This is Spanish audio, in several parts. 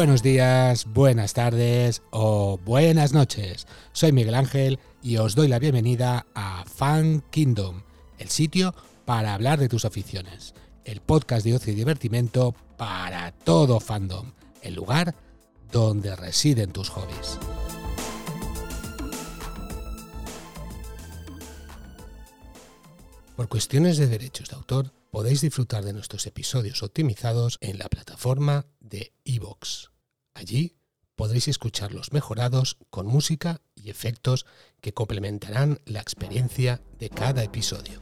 Buenos días, buenas tardes o buenas noches. Soy Miguel Ángel y os doy la bienvenida a Fan Kingdom, el sitio para hablar de tus aficiones, el podcast de ocio y divertimento para todo fandom, el lugar donde residen tus hobbies. Por cuestiones de derechos de autor, podéis disfrutar de nuestros episodios optimizados en la plataforma de iVoox. Allí podréis escucharlos mejorados con música y efectos que complementarán la experiencia de cada episodio.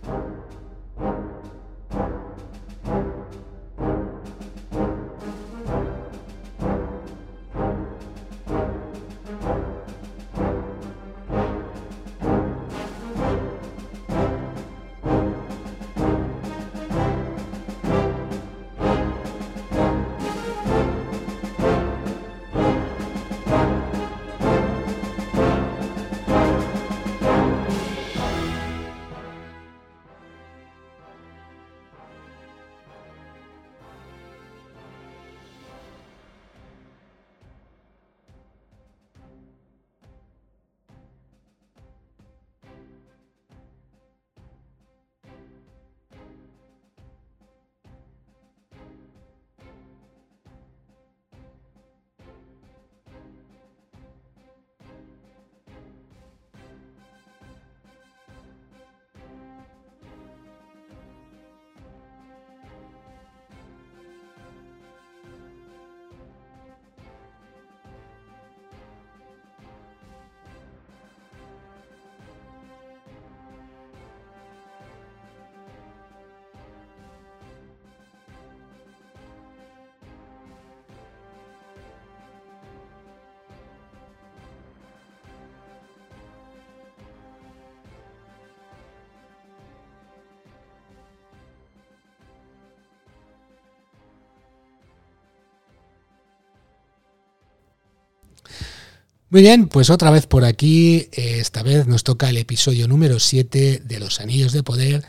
Muy bien, pues otra vez por aquí, esta vez nos toca el episodio número 7 de Los Anillos de Poder,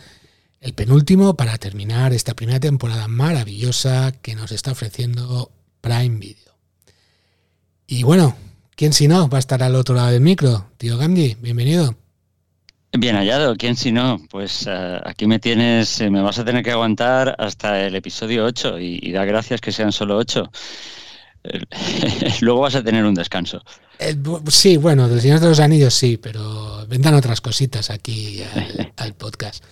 el penúltimo para terminar esta primera temporada maravillosa que nos está ofreciendo Prime Video. Y bueno, ¿quién si no va a estar al otro lado del micro? Tío Gandhi, bienvenido. Bien hallado, ¿quién si no? Pues uh, aquí me tienes, me vas a tener que aguantar hasta el episodio 8 y, y da gracias que sean solo 8. Luego vas a tener un descanso. Eh, sí, bueno, del Señor de los Anillos sí, pero vendrán otras cositas aquí al, al podcast.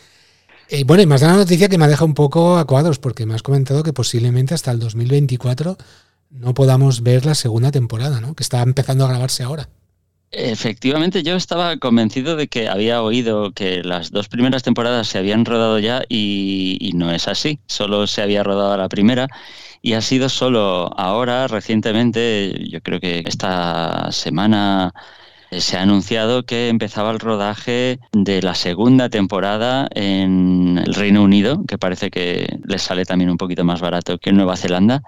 Eh, bueno, y más de la noticia que me ha dejado un poco a cuadros, porque me has comentado que posiblemente hasta el 2024 no podamos ver la segunda temporada, ¿no? Que está empezando a grabarse ahora. Efectivamente, yo estaba convencido de que había oído que las dos primeras temporadas se habían rodado ya y, no es así. Solo se había rodado la primera y ha sido solo ahora, recientemente, yo creo que esta semana eh, se ha anunciado que empezaba el rodaje de la segunda temporada en el Reino Unido, que parece que les sale también un poquito más barato que en Nueva Zelanda.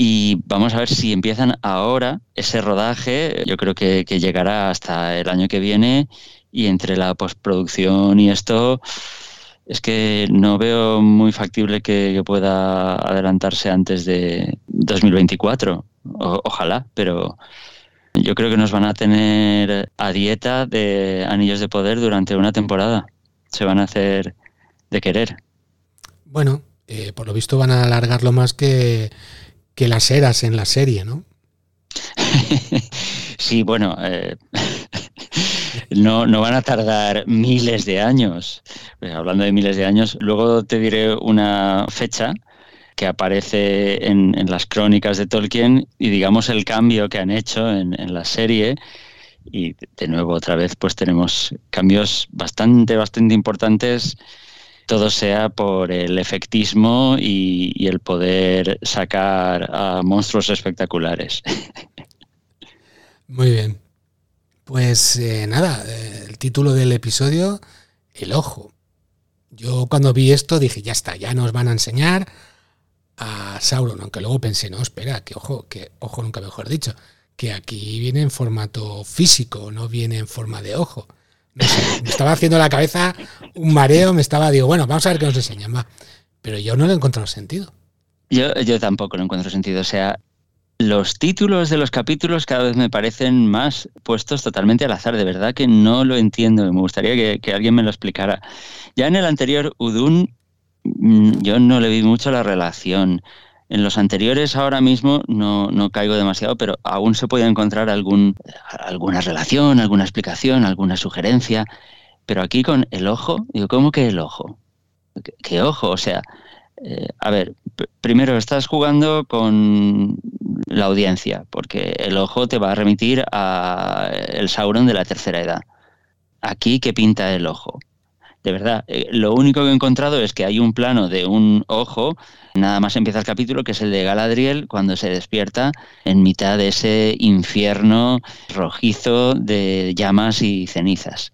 Y vamos a ver si empiezan ahora ese rodaje. Yo creo que, llegará hasta el año que viene y entre la postproducción y esto, es que no veo muy factible que, que pueda adelantarse antes de 2024. O, ojalá, pero yo creo que nos van a tener a dieta de anillos de poder durante una temporada. Se van a hacer de querer. Bueno, eh, por lo visto van a alargarlo más que, que las eras en la serie, ¿no? sí, bueno, eh, no, no van a tardar miles de años. Pues hablando de miles de años, luego te diré una fecha que aparece en, en, las crónicas de Tolkien y digamos el cambio que han hecho en, en, la serie. Y de nuevo otra vez pues tenemos cambios bastante, bastante importantes. Todo sea por el efectismo y, el poder sacar a monstruos espectaculares. Muy bien. Pues eh, nada, eh, el título del episodio, El Ojo. Yo cuando vi esto dije, ya está, ya nos van a enseñar a Sauron, aunque luego pensé, no, espera, que ojo, que ojo nunca mejor dicho, que aquí viene en formato físico, no viene en forma de ojo. Me estaba haciendo la cabeza un mareo, me estaba, digo, bueno, vamos a ver qué nos enseñan, va. Pero yo no le he encontrado sentido. Yo, yo tampoco lo encuentro sentido, o sea, Los títulos de los capítulos cada vez me parecen más puestos totalmente al azar. De verdad que no lo entiendo. Me gustaría que, que alguien me lo explicara. Ya en el anterior, Udun, mm, yo no le vi mucho la relación. En los anteriores ahora mismo no, no, caigo demasiado, pero aún se puede encontrar algún, alguna relación, alguna explicación, alguna sugerencia. Pero aquí con el ojo, digo, ¿cómo que el ojo? ¿Qué, ojo? O sea, eh, a ver, primero estás jugando con la audiencia, porque el ojo te va a remitir a el Sauron de la tercera edad. Aquí, ¿qué pinta el ojo? De verdad, eh, lo único que he encontrado es que hay un plano de un ojo, nada más empieza el capítulo, que es el de Galadriel cuando se despierta en mitad de ese infierno rojizo de llamas y cenizas.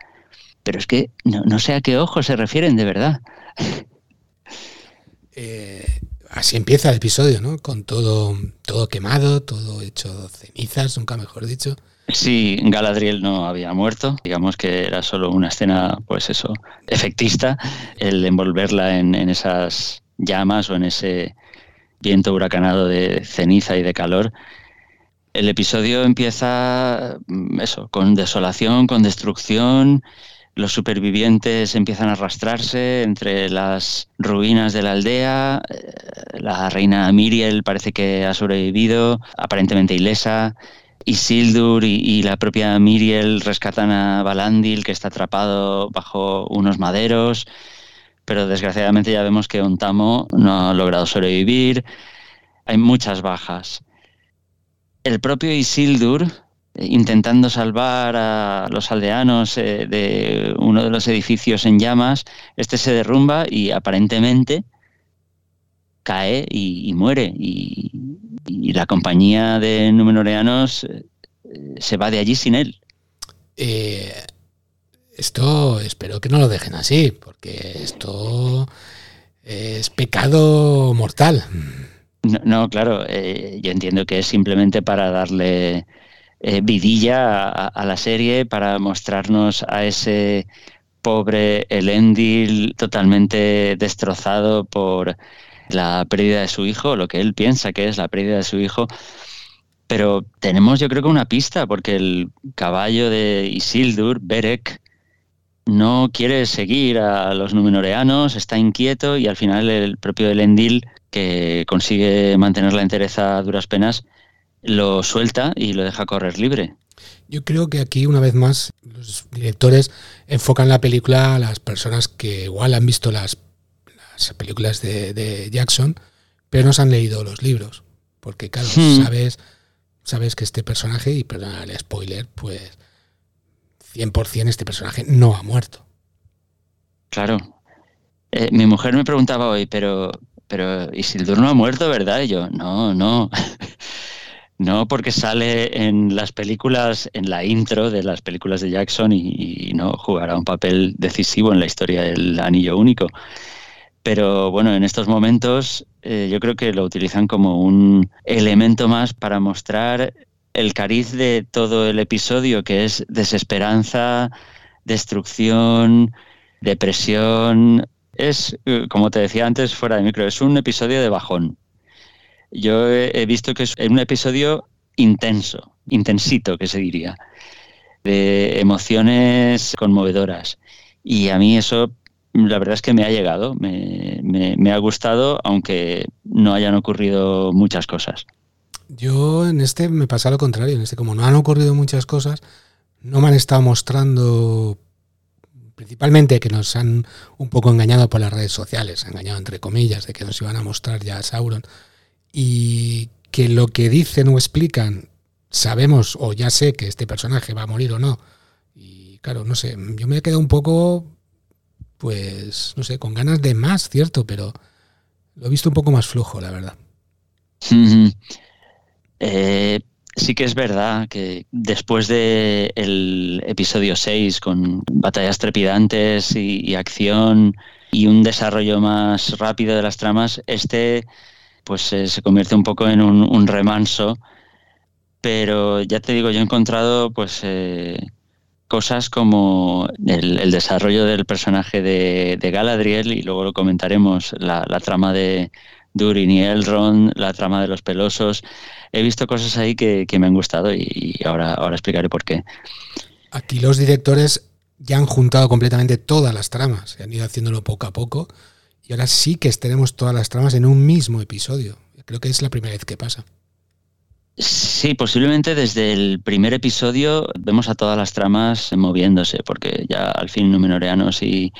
Pero es que no, sé a qué ojo se refieren, de verdad. Eh, así empieza el episodio, ¿no? Con todo, todo quemado, todo hecho cenizas, nunca mejor dicho. Sí, Galadriel no había muerto, digamos que era solo una escena, pues eso, efectista, el envolverla en, esas llamas o en ese viento huracanado de ceniza y de calor. El episodio empieza, mm, eso, con desolación, con destrucción, los supervivientes empiezan a arrastrarse entre las ruinas de la aldea. Eh, la reina Miriel parece que ha sobrevivido, aparentemente ilesa. Isildur y, y, la propia Miriel rescatan a Balandil, que está atrapado bajo unos maderos, pero desgraciadamente ya vemos que Ontamo no ha logrado sobrevivir. Hay muchas bajas. El propio Isildur, intentando salvar a los aldeanos eh, de uno de los edificios en llamas, este se derrumba y aparentemente cae y, muere. Y, la compañía de numenoreanos eh, se va de allí sin él. Eh, esto espero que no lo dejen así, porque esto es pecado mortal. No, claro, eh, yo entiendo que es simplemente para darle vidilla a, la serie, para mostrarnos a ese pobre Elendil totalmente destrozado por la pérdida de su hijo, lo que él piensa que es la pérdida de su hijo. Pero tenemos yo creo que una pista, porque el caballo de Isildur, Berek, no quiere seguir a los numenoreanos, está inquieto y al final el propio Elendil, que consigue mantener la entereza a duras penas, lo suelta y lo deja correr libre. Yo creo que aquí, una vez más, los directores enfocan la película a las personas que igual han visto las películas de, Jackson, pero no se han leído los libros. Porque, claro, hmm. sabes, sabes que este personaje, y perdona el spoiler, pues 100% este personaje no ha muerto. Claro. Eh, mi mujer me preguntaba hoy, pero, pero Isildur no ha muerto, ¿verdad? Y yo, no, no. no, porque sale en las películas, en la intro de las películas de Jackson y, y no jugará un papel decisivo en la historia del Anillo Único. Pero bueno, en estos momentos eh, yo creo que lo utilizan como un elemento más para mostrar el cariz de todo el episodio, que es desesperanza, destrucción, depresión. Es, eh, como te decía antes, fuera de micro, es un episodio de bajón. Yo he visto que es un episodio intenso, intensito, que se diría, de emociones conmovedoras. Y a mí eso la verdad es que me ha llegado, me, ha gustado, aunque no hayan ocurrido muchas cosas. Yo en este me pasa lo contrario, en este como no han ocurrido muchas cosas, no me han estado mostrando principalmente que nos han un poco engañado por las redes sociales, engañado entre comillas, de que nos iban a mostrar ya a Sauron, y que lo que dicen o explican sabemos o ya sé que este personaje va a morir o no. Y claro, no sé, yo me he quedado un poco pues, no sé, con ganas de más, cierto, pero lo he visto un poco más flojo, la verdad. Eh, sí que es verdad que después del episodio 6, con batallas trepidantes y, acción y un desarrollo más rápido de las tramas, este pues se convierte un poco en un, remanso. Pero ya te digo, yo he encontrado pues eh, cosas como el, desarrollo del personaje de, Galadriel y luego lo comentaremos, la, trama de, Durin y Elrond, la trama de los pelosos. He visto cosas ahí que, me han gustado y, ahora, ahora explicaré por qué. Aquí los directores ya han juntado completamente todas las tramas, han ido haciéndolo poco a poco y ahora sí que tenemos todas las tramas en un mismo episodio. Creo que es la primera vez que pasa. Sí, posiblemente desde el primer episodio vemos a todas las tramas moviéndose, porque ya al fin Numenoreanos y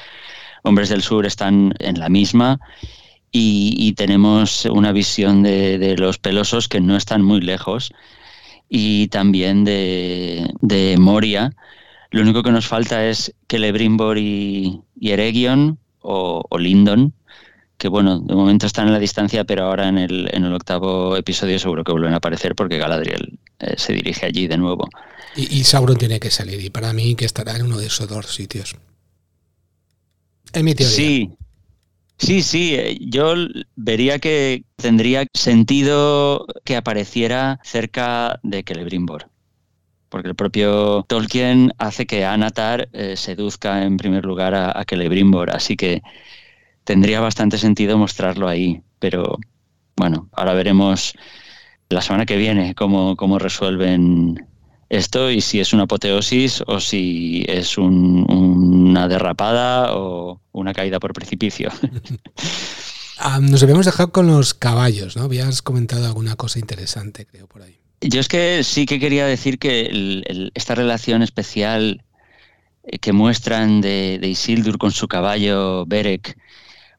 Hombres del Sur están en la misma y, tenemos una visión de, los pelosos que no están muy lejos y también de, Moria. Lo único que nos falta es que Lebrimbor y, y Eregion o, o Lindon que bueno, de momento están en la distancia, pero ahora en el, en el octavo episodio seguro que vuelven a aparecer porque Galadriel eh, se dirige allí de nuevo. Y, Sauron tiene que salir, y para mí que estará en uno de esos dos sitios. En mi teoría. Sí, sí, sí, eh, yo vería que tendría sentido que apareciera cerca de Celebrimbor porque el propio Tolkien hace que Anatar eh, seduzca en primer lugar a, a Celebrimbor, así que tendría bastante sentido mostrarlo ahí, pero bueno, ahora veremos la semana que viene cómo, cómo resuelven esto y si es una apoteosis o si es una derrapada o una caída por precipicio. Ah, nos habíamos dejado con los caballos, ¿no? Habías comentado alguna cosa interesante, creo, por ahí. Yo es que sí que quería decir que esta relación especial eh, que muestran de, de, Isildur con su caballo Berek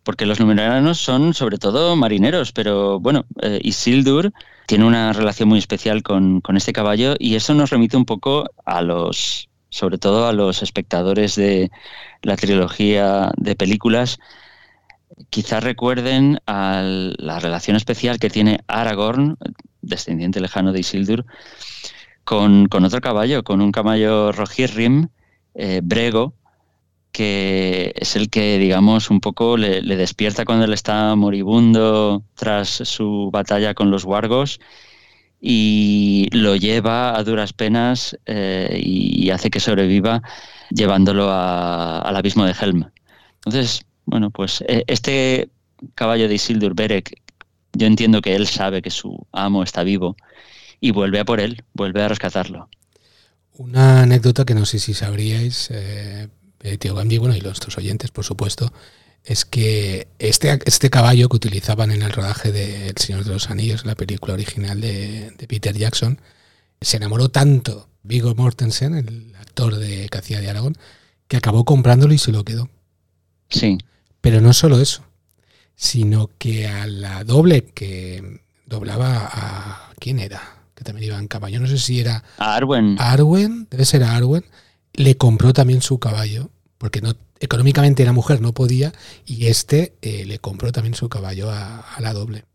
porque los numeranos son sobre todo marineros, pero bueno, eh, Isildur tiene una relación muy especial con, este caballo y eso nos remite un poco a los, sobre todo a los espectadores de la trilogía de películas, quizás recuerden a la relación especial que tiene Aragorn, descendiente lejano de Isildur, con, otro caballo, con un caballo Rohirrim, eh, Brego, que es el que, digamos, un poco le, despierta cuando él está moribundo tras su batalla con los wargos y lo lleva a duras penas eh, y hace que sobreviva llevándolo al abismo de Helm. Entonces, bueno, pues eh, este caballo de Isildur Berek, yo entiendo que él sabe que su amo está vivo y vuelve a por él, vuelve a rescatarlo. Una anécdota que no sé si sabríais, eh, eh, Tío Gandhi, bueno, y nuestros oyentes, por supuesto, es que este, este caballo que utilizaban en el rodaje de El Señor de los Anillos, la película original de, Peter Jackson, se enamoró tanto Viggo Mortensen, el actor de que hacía de Aragón, que acabó comprándolo y se lo quedó. Sí. Pero no solo eso, sino que a la doble que doblaba a... ¿Quién era? Que también iba en caballo. No sé si era... A Arwen. Arwen, debe ser a Arwen. Le compró también su caballo porque no, económicamente la mujer no podía y este eh, le compró también su caballo a, la doble.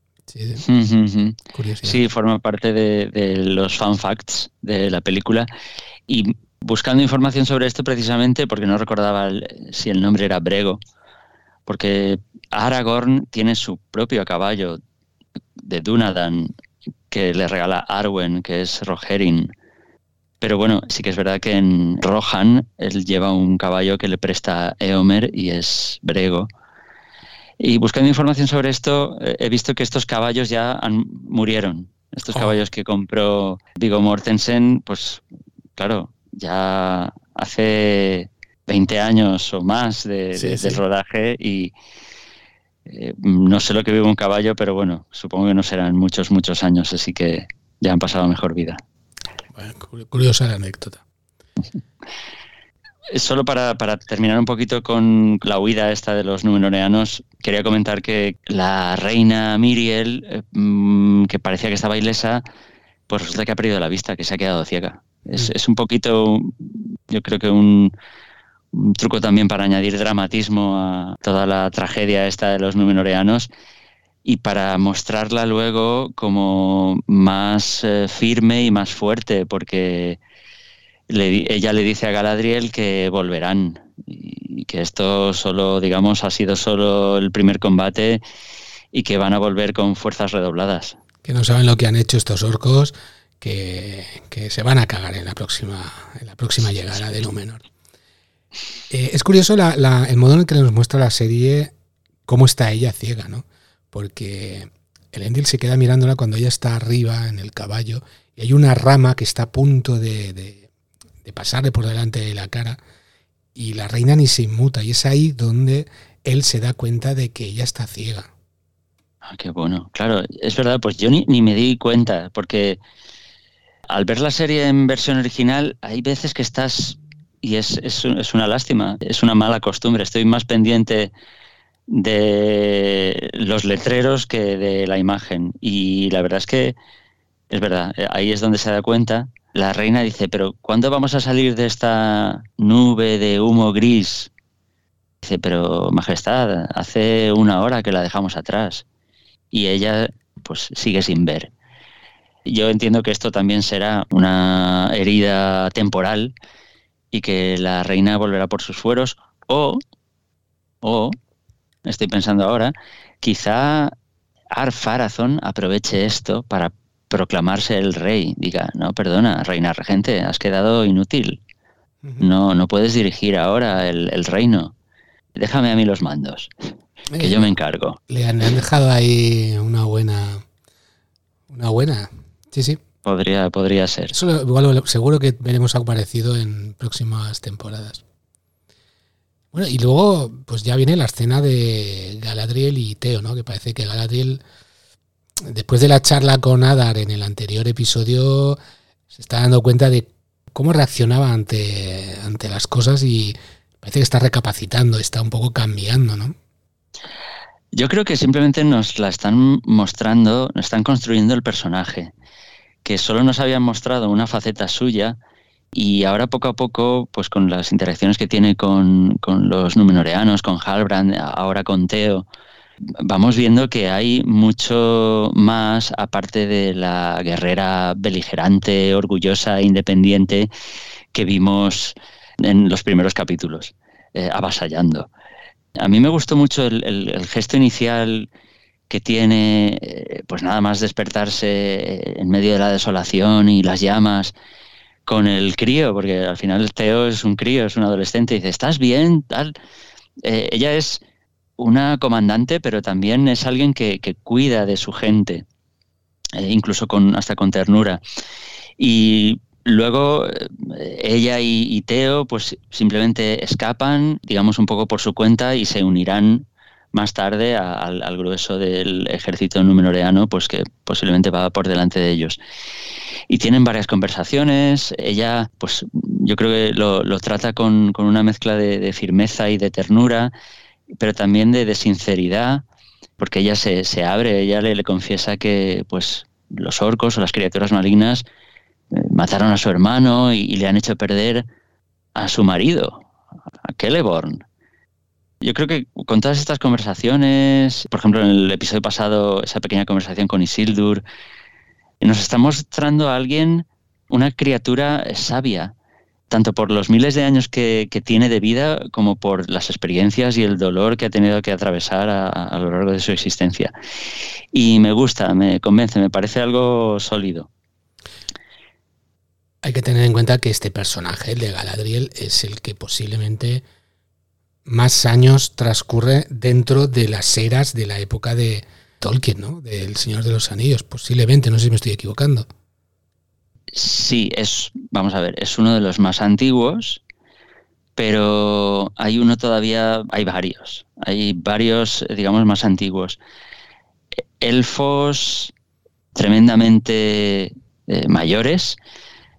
Sí, forma parte de, los fan facts de la película. Y buscando información sobre esto precisamente, porque no recordaba si el nombre era Brego, porque Aragorn tiene su propio caballo de Dunadan que le regala Arwen, que es Rogerin. Pero bueno, sí que es verdad que en Rohan él lleva un caballo que le presta Eomer y es Brego. Y buscando información sobre esto, eh, he visto que estos caballos ya murieron. Estos oh. caballos que compró Vigo Mortensen, pues claro, ya hace 20 años o más de, del rodaje y eh, no sé lo que vive un caballo, pero bueno, supongo que no serán muchos, muchos años, así que ya han pasado mejor vida curiosa la anécdota. Solo para, terminar un poquito con la huida esta de los numenoreanos, quería comentar que la reina Miriel, eh, mm, que parecía que estaba ilesa, pues resulta que ha perdido la vista, que se ha quedado ciega. Es, mm. un poquito, yo creo que un, truco también para añadir dramatismo a toda la tragedia esta de los numenoreanos y para mostrarla luego como más eh, firme y más fuerte, porque ella le dice a Galadriel que volverán y que esto solo, digamos, ha sido solo el primer combate y que van a volver con fuerzas redobladas. Que no saben lo que han hecho estos orcos, que, se van a cagar en la próxima, en la próxima llegada de Númenor. Eh, es curioso el modo en el que nos muestra la serie cómo está ella ciega, ¿no? Porque el Endil se queda mirándola cuando ella está arriba en el caballo y hay una rama que está a punto de, de, de pasarle por delante de la cara y la reina ni se inmuta y es ahí donde él se da cuenta de que ella está ciega. Ah, qué bueno. Claro, es verdad, pues yo ni, ni me di cuenta, porque al ver la serie en versión original, hay veces que estás, y es, es, es una lástima, es una mala costumbre, estoy más pendiente de los letreros que de la imagen. Y la verdad es que es verdad, ahí es donde se da cuenta. La reina dice, pero ¿cuándo vamos a salir de esta nube de humo gris? Dice, pero Majestad, hace una hora que la dejamos atrás. Y ella pues sigue sin ver. Yo entiendo que esto también será una herida temporal y que la reina volverá por sus fueros o, o, estoy pensando ahora, quizá Ar-Farazón aproveche esto para proclamarse el rey. Diga, no, perdona, reina regente, has quedado inútil. No, no puedes dirigir ahora el, el reino. Déjame a mí los mandos, que Eh, yo me encargo. Le han, le han dejado ahí una buena. Una buena. Sí, sí. Podría, podría ser. Eso lo- igual seguro que veremos algo parecido en próximas temporadas. Bueno, y luego, pues ya viene la escena de Galadriel y Teo, ¿no? Que parece que Galadriel, después de la charla con Adar en el anterior episodio, se está dando cuenta de cómo reaccionaba ante, ante las cosas y parece que está recapacitando, está un poco cambiando, ¿no? Yo creo que simplemente nos la están mostrando, nos están construyendo el personaje, que solo nos habían mostrado una faceta suya y ahora poco a poco, pues con las interacciones que tiene con, con los numenoreanos, con Halbrand, ahora con Teo, vamos viendo que hay mucho más aparte de la guerrera beligerante, orgullosa, independiente que vimos en los primeros capítulos, eh, avasallando. A mí me gustó mucho el gesto inicial que tiene, eh, pues nada más despertarse en medio de la desolación y las llamas con el crío, porque al final Teo es un crío, es un adolescente, y dice, ¿estás bien? Tal. Eh, ella es una comandante, pero también es alguien que, cuida de su gente, eh, incluso con, hasta con ternura. Y luego eh, ella y, y, Teo pues simplemente escapan, digamos, un poco por su cuenta y se unirán más tarde a, al, grueso del ejército numenoreano, pues que posiblemente va por delante de ellos. Y tienen varias conversaciones. Ella, pues yo creo que lo, trata con, con, una mezcla de, firmeza y de ternura, pero también de, sinceridad, porque ella se, se abre, ella le, le, confiesa que pues los orcos o las criaturas malignas eh, mataron a su hermano y, y, le han hecho perder a su marido, a Celeborn. Yo creo que con todas estas conversaciones, por ejemplo, en el episodio pasado, esa pequeña conversación con Isildur, nos está mostrando a alguien, una criatura sabia, tanto por los miles de años que, que, tiene de vida como por las experiencias y el dolor que ha tenido que atravesar a, a, lo largo de su existencia. Y me gusta, me convence, me parece algo sólido. Hay que tener en cuenta que este personaje, el de Galadriel, es el que posiblemente más años transcurre dentro de las eras de la época de Tolkien, ¿no? Del Señor de los Anillos, posiblemente, no sé si me estoy equivocando. Sí, es, vamos a ver, es uno de los más antiguos, pero hay uno todavía, hay varios, hay varios, digamos, más antiguos. Elfos tremendamente eh, mayores.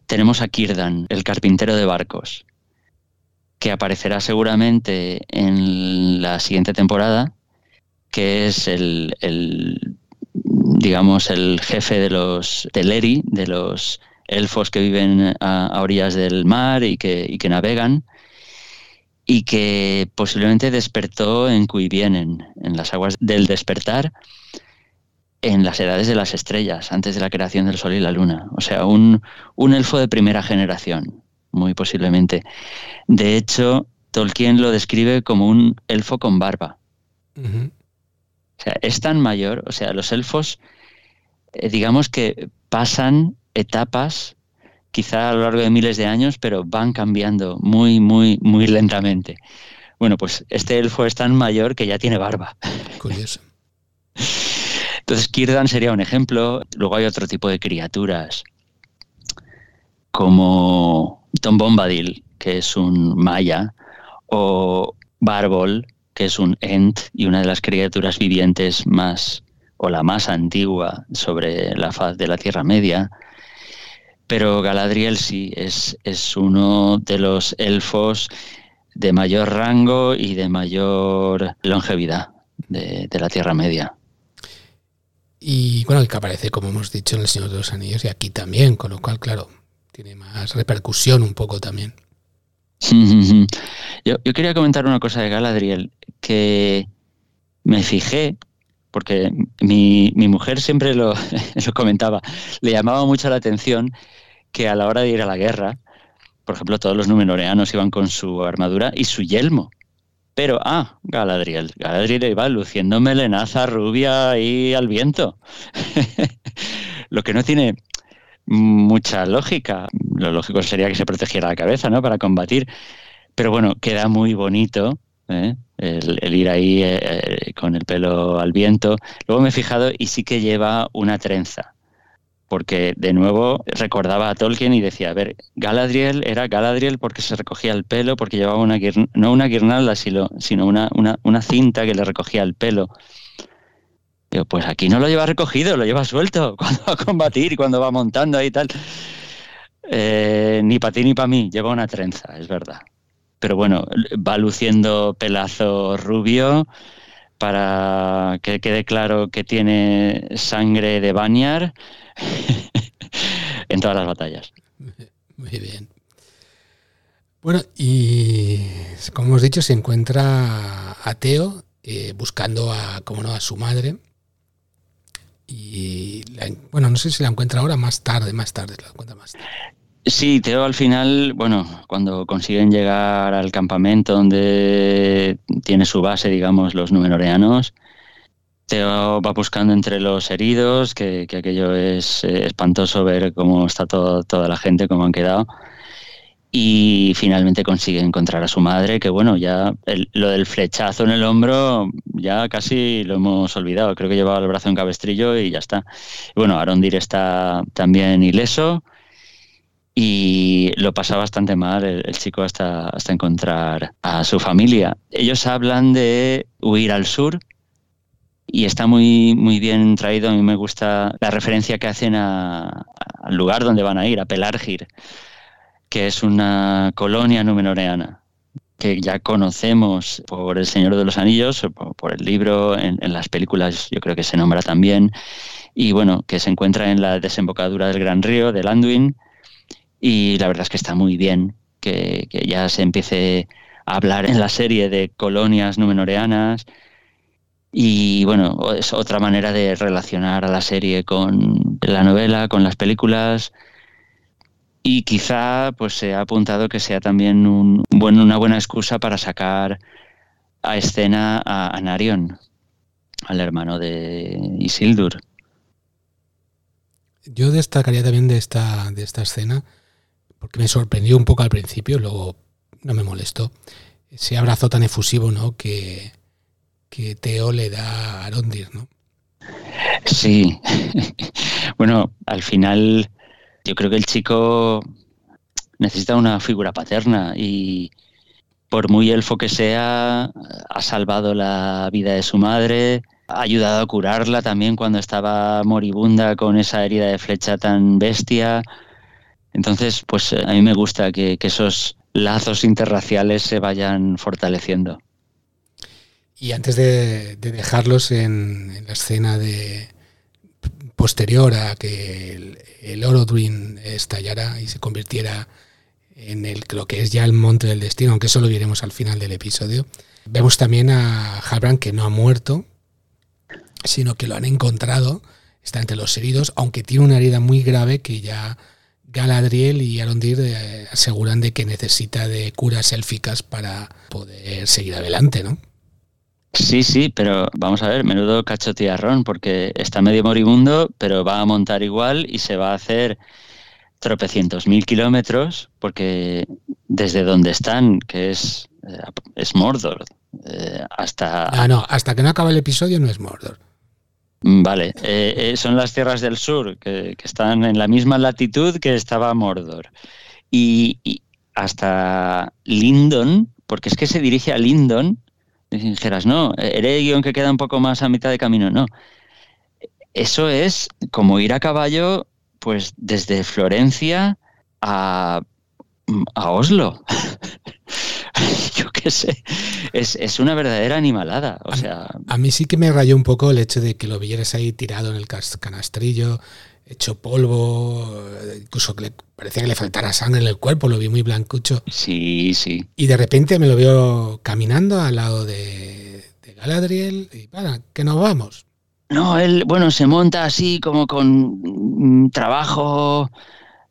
Tenemos a Kirdan, el carpintero de barcos, que aparecerá seguramente en la siguiente temporada, que es el, el digamos, el jefe de los Teleri, de los elfos que viven a, orillas del mar y que, y que, navegan, y que posiblemente despertó en Cuivienen, en las aguas del despertar, en las edades de las estrellas, antes de la creación del Sol y la Luna. O sea, un, un elfo de primera generación, muy posiblemente. De hecho, Tolkien lo describe como un elfo con barba. Uh -huh. O sea, es tan mayor, o sea, los elfos, eh, digamos que pasan etapas, quizá a lo largo de miles de años, pero van cambiando muy, muy, muy lentamente. Bueno, pues este elfo es tan mayor que ya tiene barba. Curioso. Entonces Kirdan sería un ejemplo. Luego hay otro tipo de criaturas, como Tom Bombadil, que es un maya, o Barbol, que es un Ent y una de las criaturas vivientes más o la más antigua sobre la faz de la Tierra Media. Pero Galadriel sí es, es uno de los elfos de mayor rango y de mayor longevidad de, la Tierra Media. Y bueno, que aparece, como hemos dicho, en El Señor de los Anillos y aquí también, con lo cual, claro, tiene más repercusión un poco también. Yo, yo, quería comentar una cosa de Galadriel, que me fijé, porque mi, mi mujer siempre lo, lo, comentaba, le llamaba mucho la atención que a la hora de ir a la guerra, por ejemplo, todos los numenoreanos iban con su armadura y su yelmo. Pero, ah, Galadriel. Galadriel iba luciendo melenaza rubia y al viento. Lo que no tiene mucha lógica. Lo lógico sería que se protegiera la cabeza, ¿no? Para combatir. Pero bueno, queda muy bonito ¿eh? el, ir ahí eh, con el pelo al viento. Luego me he fijado y sí que lleva una trenza. Porque de nuevo recordaba a Tolkien y decía, a ver, Galadriel era Galadriel porque se recogía el pelo, porque llevaba una no una guirnalda, sino una, una, una cinta que le recogía el pelo pues aquí no lo lleva recogido, lo lleva suelto cuando va a combatir, cuando va montando ahí y tal. Eh, ni para ti ni para mí, lleva una trenza, es verdad. Pero bueno, va luciendo pelazo rubio para que quede claro que tiene sangre de Banyar en todas las batallas. Muy bien. Bueno, y como hemos dicho, se encuentra a Teo eh, buscando a, como no, a su madre y bueno, no sé si la encuentra ahora, más tarde, más tarde la encuentra más tarde. Sí, Teo al final, bueno, cuando consiguen llegar al campamento donde tiene su base, digamos, los numenoreanos, Teo va buscando entre los heridos, que, aquello es eh, espantoso ver cómo está toda la gente, cómo han quedado y finalmente consigue encontrar a su madre, que bueno, ya lo del flechazo en el hombro ya casi lo hemos olvidado, creo que llevaba el brazo en cabestrillo y ya está. Bueno, Arondir está también ileso y lo pasa bastante mal el, chico hasta, hasta encontrar a su familia. Ellos hablan de huir al sur, y está muy, muy bien traído. A mí me gusta la referencia que hacen al lugar donde van a ir, a Pelargir que es una colonia numenoreana que ya conocemos por El Señor de los Anillos, por, el libro, en, las películas yo creo que se nombra también, y bueno, que se encuentra en la desembocadura del Gran Río, del Anduin, y la verdad es que está muy bien que, que ya se empiece a hablar en la serie de colonias numenoreanas, y bueno, es otra manera de relacionar a la serie con la novela, con las películas, y quizá pues se ha apuntado que sea también un, bueno, una buena excusa para sacar a escena a, Narion, al hermano de Isildur. Yo destacaría también de esta, de esta escena, porque me sorprendió un poco al principio, luego no me molestó, ese abrazo tan efusivo ¿no? que, que Teo le da a Arondir, ¿no? Sí, bueno, al final yo creo que el chico necesita una figura paterna y por muy elfo que sea, ha salvado la vida de su madre, ha ayudado a curarla también cuando estaba moribunda con esa herida de flecha tan bestia. Entonces, pues a mí me gusta que, esos lazos interraciales se vayan fortaleciendo. Y antes de, dejarlos en, la escena de, posterior a que el, el Orodruin estallara y se convirtiera en el, lo que es ya el monte del destino, aunque eso lo veremos al final del episodio. Vemos también a Halbrand que no ha muerto, sino que lo han encontrado, está entre los heridos, aunque tiene una herida muy grave que ya Galadriel y Arondir eh, aseguran de que necesita de curas élficas para poder seguir adelante, ¿no? Sí, sí, pero vamos a ver, menudo cachotiarrón, porque está medio moribundo, pero va a montar igual y se va a hacer tropecientos mil kilómetros, porque desde donde están, que es, eh, es Mordor, eh, hasta... Ah, no, hasta que no acabe el episodio no es Mordor. Mm, Vale, eh, eh, son las tierras del sur, que, están en la misma latitud que estaba Mordor. Y, hasta Lindon, porque es que se dirige a Lindon, dijeras, no, Eregion que queda un poco más a mitad de camino, no. Eso es como ir a caballo, pues desde Florencia a, a Oslo. Yo qué sé. Es, una verdadera animalada. O sea. A mí sí que me rayó un poco el hecho de que lo vieras ahí tirado en el canastrillo, hecho polvo, incluso que le, parecía que le faltara sangre en el cuerpo, lo vi muy blancucho. Sí, sí. Y de repente me lo veo caminando al lado de, de Galadriel y para, que nos vamos. No, él, bueno, se monta así como con trabajo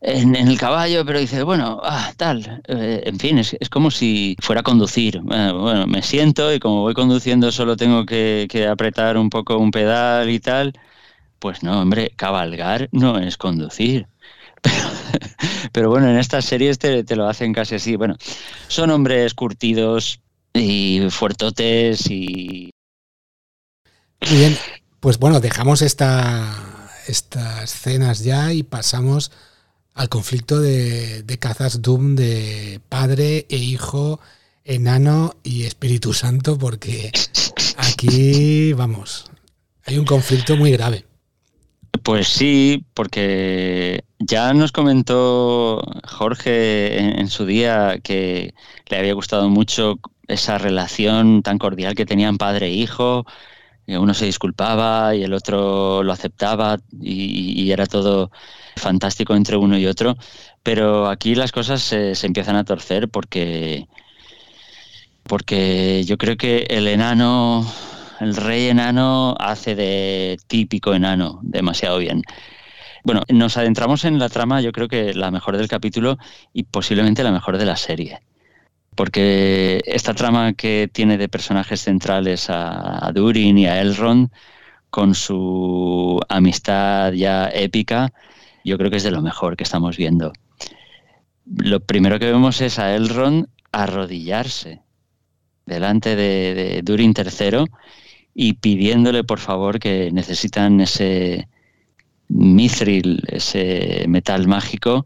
en, el caballo, pero dice, bueno, ah, tal, eh, en fin, es, como si fuera a conducir. Eh, bueno, me siento y como voy conduciendo solo tengo que, apretar un poco un pedal y tal. Pues no, hombre, cabalgar no es conducir. Pero, bueno, en estas series te, te, lo hacen casi así. Bueno, son hombres curtidos y fuertotes y... Muy bien, pues bueno, dejamos esta, estas escenas ya y pasamos al conflicto de, de Kazas Doom de padre e hijo, enano y Espíritu Santo, porque aquí, vamos, hay un conflicto muy grave. Pues sí, porque ya nos comentó Jorge en, su día que le había gustado mucho esa relación tan cordial que tenían padre e hijo, uno se disculpaba y el otro lo aceptaba y era todo fantástico entre uno y otro, pero aquí las cosas se, empiezan a torcer porque, porque yo creo que el enano, el rey enano hace de típico enano demasiado bien. Bueno, nos adentramos en la trama, yo creo que la mejor del capítulo y posiblemente la mejor de la serie. Porque esta trama que tiene de personajes centrales a Durin y a Elrond, con su amistad ya épica, yo creo que es de lo mejor que estamos viendo. Lo primero que vemos es a Elrond arrodillarse delante de, Durin III y pidiéndole por favor que necesitan ese mithril, ese metal mágico,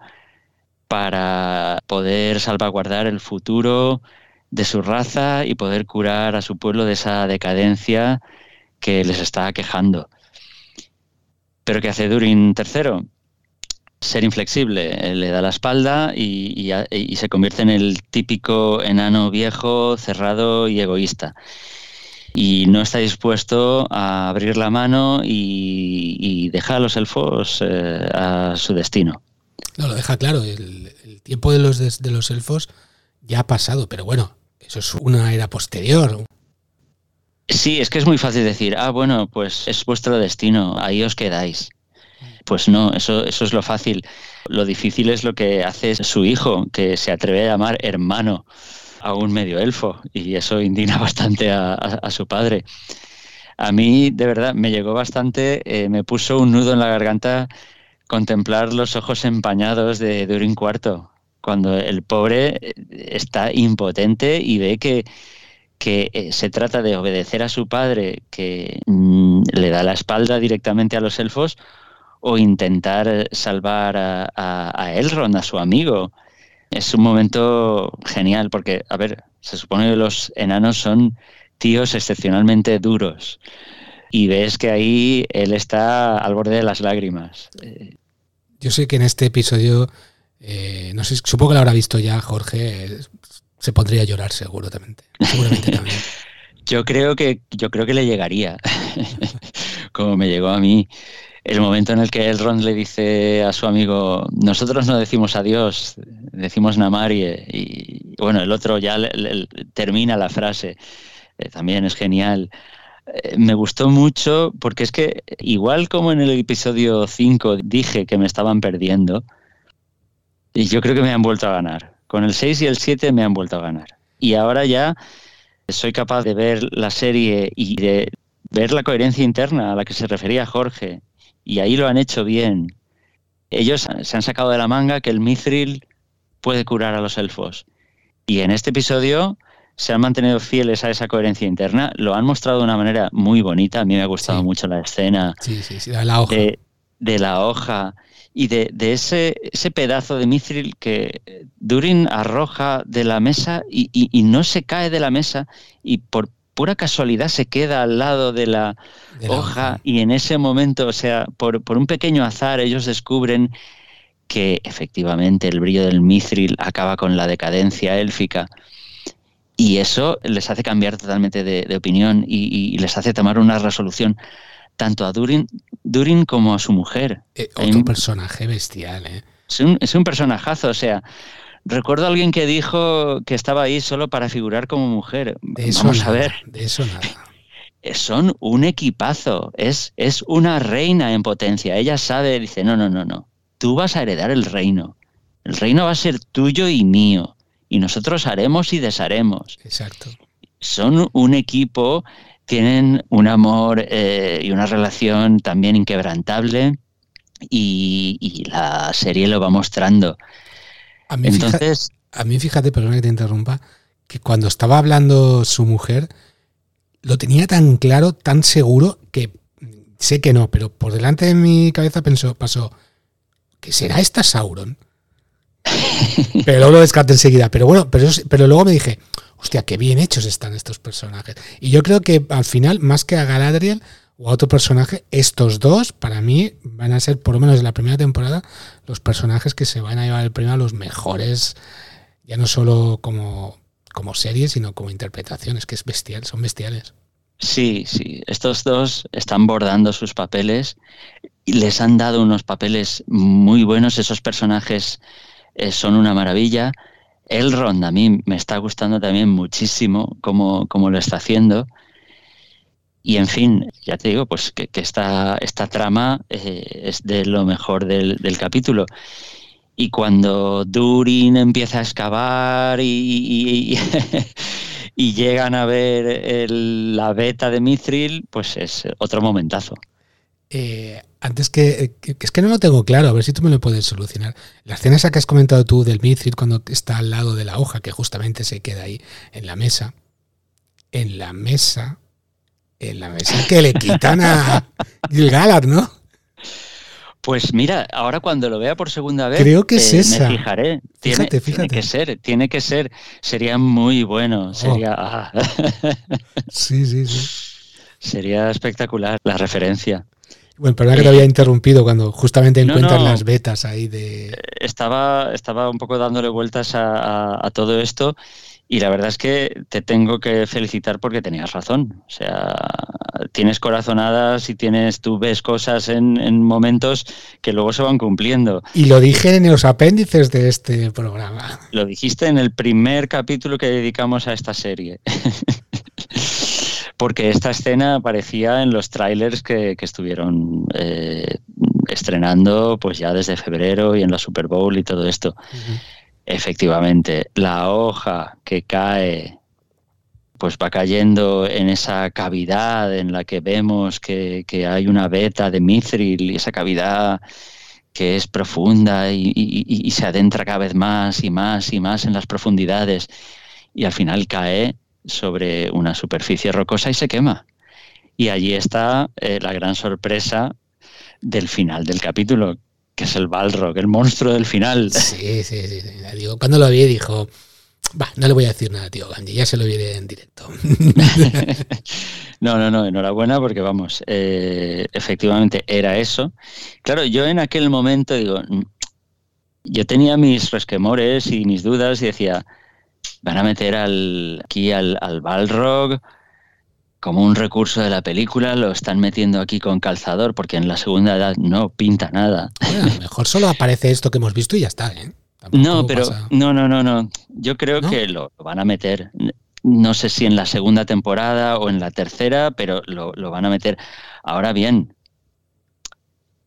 para poder salvaguardar el futuro de su raza y poder curar a su pueblo de esa decadencia que les está quejando. Pero ¿qué hace Durin III? ser inflexible, le da la espalda y, se convierte en el típico enano viejo, cerrado y egoísta. Y no está dispuesto a abrir la mano y, dejar a los elfos eh, a su destino. No, lo deja claro, el, tiempo de los, de los elfos ya ha pasado, pero bueno, eso es una era posterior. Sí, es que es muy fácil decir, ah, bueno, pues es vuestro destino, ahí os quedáis. Pues no, eso, eso es lo fácil. Lo difícil es lo que hace su hijo, que se atreve a llamar hermano a un medio elfo, y eso indigna bastante a, su padre. A mí, de verdad, me llegó bastante, eh, me puso un nudo en la garganta contemplar los ojos empañados de Durin Cuarto, cuando el pobre eh, está impotente y ve que, que eh, se trata de obedecer a su padre, que mm, le da la espalda directamente a los elfos, o intentar salvar a, a, Elrond, a su amigo. Es un momento genial porque, a ver, se supone que los enanos son tíos excepcionalmente duros y ves que ahí él está al borde de las lágrimas. Yo sé que en este episodio, eh, no sé, supongo que lo habrá visto ya Jorge, se pondría a llorar seguramente. Seguramente también. yo creo que yo creo que le llegaría, como me llegó a mí el momento en el que Elrond le dice a su amigo, nosotros no decimos adiós, decimos Namarie, y, bueno, el otro ya termina la frase, eh, también es genial. Eh, me gustó mucho porque es que igual como en el episodio 5 dije que me estaban perdiendo, y yo creo que me han vuelto a ganar. Con el 6 y el 7 me han vuelto a ganar. Y ahora ya soy capaz de ver la serie y de ver la coherencia interna a la que se refería Jorge y ahí lo han hecho bien. Ellos se han sacado de la manga que el mithril puede curar a los elfos. Y en este episodio se han mantenido fieles a esa coherencia interna, lo han mostrado de una manera muy bonita. A mí me ha gustado mucho la escena de la hoja, de, la hoja y de, ese, ese, pedazo de mithril que Durin arroja de la mesa y, no se cae de la mesa y por pura casualidad se queda al lado de la, hoja, y en ese momento, o sea, por, por un pequeño azar ellos descubren que efectivamente el brillo del mithril acaba con la decadencia élfica y eso les hace cambiar totalmente de, opinión y, les hace tomar una resolución tanto a Durin, Durin como a su mujer. Eh, otro personaje bestial, ¿eh? Es un, es un personajazo, o sea, recuerdo a alguien que dijo que estaba ahí solo para figurar como mujer. Vamos a ver. De eso nada. Son un equipazo, es, es una reina en potencia. Ella sabe, dice, no, no, no, no, tú vas a heredar el reino. El reino va a ser tuyo y mío y nosotros haremos y desharemos. Exacto. Son un equipo, tienen un amor eh, y una relación también inquebrantable y, la serie lo va mostrando. A mí, Entonces, fíjate, a mí fíjate, perdona que te interrumpa, que cuando estaba hablando su mujer, lo tenía tan claro, tan seguro, que sé que no, pero por delante de mi cabeza pensó, pasó, ¿que será esta Sauron? pero luego lo descarté enseguida. Pero bueno, pero, pero luego me dije, hostia, qué bien hechos están estos personajes. Y yo creo que al final, más que a Galadriel o a otro personaje, estos dos, para mí, van a ser, por lo menos en la primera temporada, los personajes que se van a llevar el premio a los mejores, ya no solo como, como serie, sino como interpretaciones, que es bestial, son bestiales. Sí, sí, estos dos están bordando sus papeles y les han dado unos papeles muy buenos, esos personajes eh, son una maravilla. Elrond a mí me está gustando también muchísimo cómo, lo está haciendo. Y en fin, ya te digo, pues que, esta, esta, trama eh, es de lo mejor del, capítulo. Y cuando Durin empieza a excavar y, y, llegan a ver la beta de Mithril, pues es otro momentazo. Eh, antes que, Es que no lo tengo claro, a ver si tú me lo puedes solucionar. La escena esa que has comentado tú del Mithril cuando está al lado de la hoja, que justamente se queda ahí en la mesa. En la mesa. En la mesa que le quitan a Gilgalad, ¿no? Pues mira, ahora cuando lo vea por segunda vez, creo que es eh, me fijaré. Tiene, tiene, que ser, tiene que ser. Sería muy bueno. Oh. Sería. Ah. sí, sí, sí. Sería espectacular la referencia. Bueno, perdón que te había interrumpido cuando justamente encuentras las betas ahí de... Eh, estaba, estaba un poco dándole vueltas a, todo esto y la verdad es que te tengo que felicitar porque tenías razón. O sea, tienes corazonadas y tienes, tú ves cosas en, en momentos que luego se van cumpliendo. Y lo dije en los apéndices de este programa. Lo dijiste en el primer capítulo que dedicamos a esta serie. porque esta escena aparecía en los trailers que, estuvieron eh, estrenando pues ya desde febrero y en la Super Bowl y todo esto. Efectivamente, la hoja que cae pues va cayendo en esa cavidad en la que vemos que, hay una beta de mithril y esa cavidad que es profunda y, se adentra cada vez más y más y más en las profundidades y al final cae sobre una superficie rocosa y se quema. Y allí está eh, la gran sorpresa del final del capítulo, que es el Balrog, el monstruo del final. Sí, sí, sí. Digo, cuando lo vi dijo, va, no le voy a decir nada, tío Gandhi, ya se lo viene en directo. no, no, no, enhorabuena porque vamos, eh, efectivamente era eso. Claro, yo en aquel momento digo, mm, yo tenía mis resquemores y mis dudas y decía, van a meter al, aquí al, al Balrog como un recurso de la película, lo están metiendo aquí con calzador, porque en la segunda edad no pinta nada. a lo mejor solo aparece esto que hemos visto y ya está. ¿eh? No, pero no, no, no, no. Yo creo que lo, van a meter. No sé si en la segunda temporada o en la tercera, pero lo, lo van a meter. Ahora bien,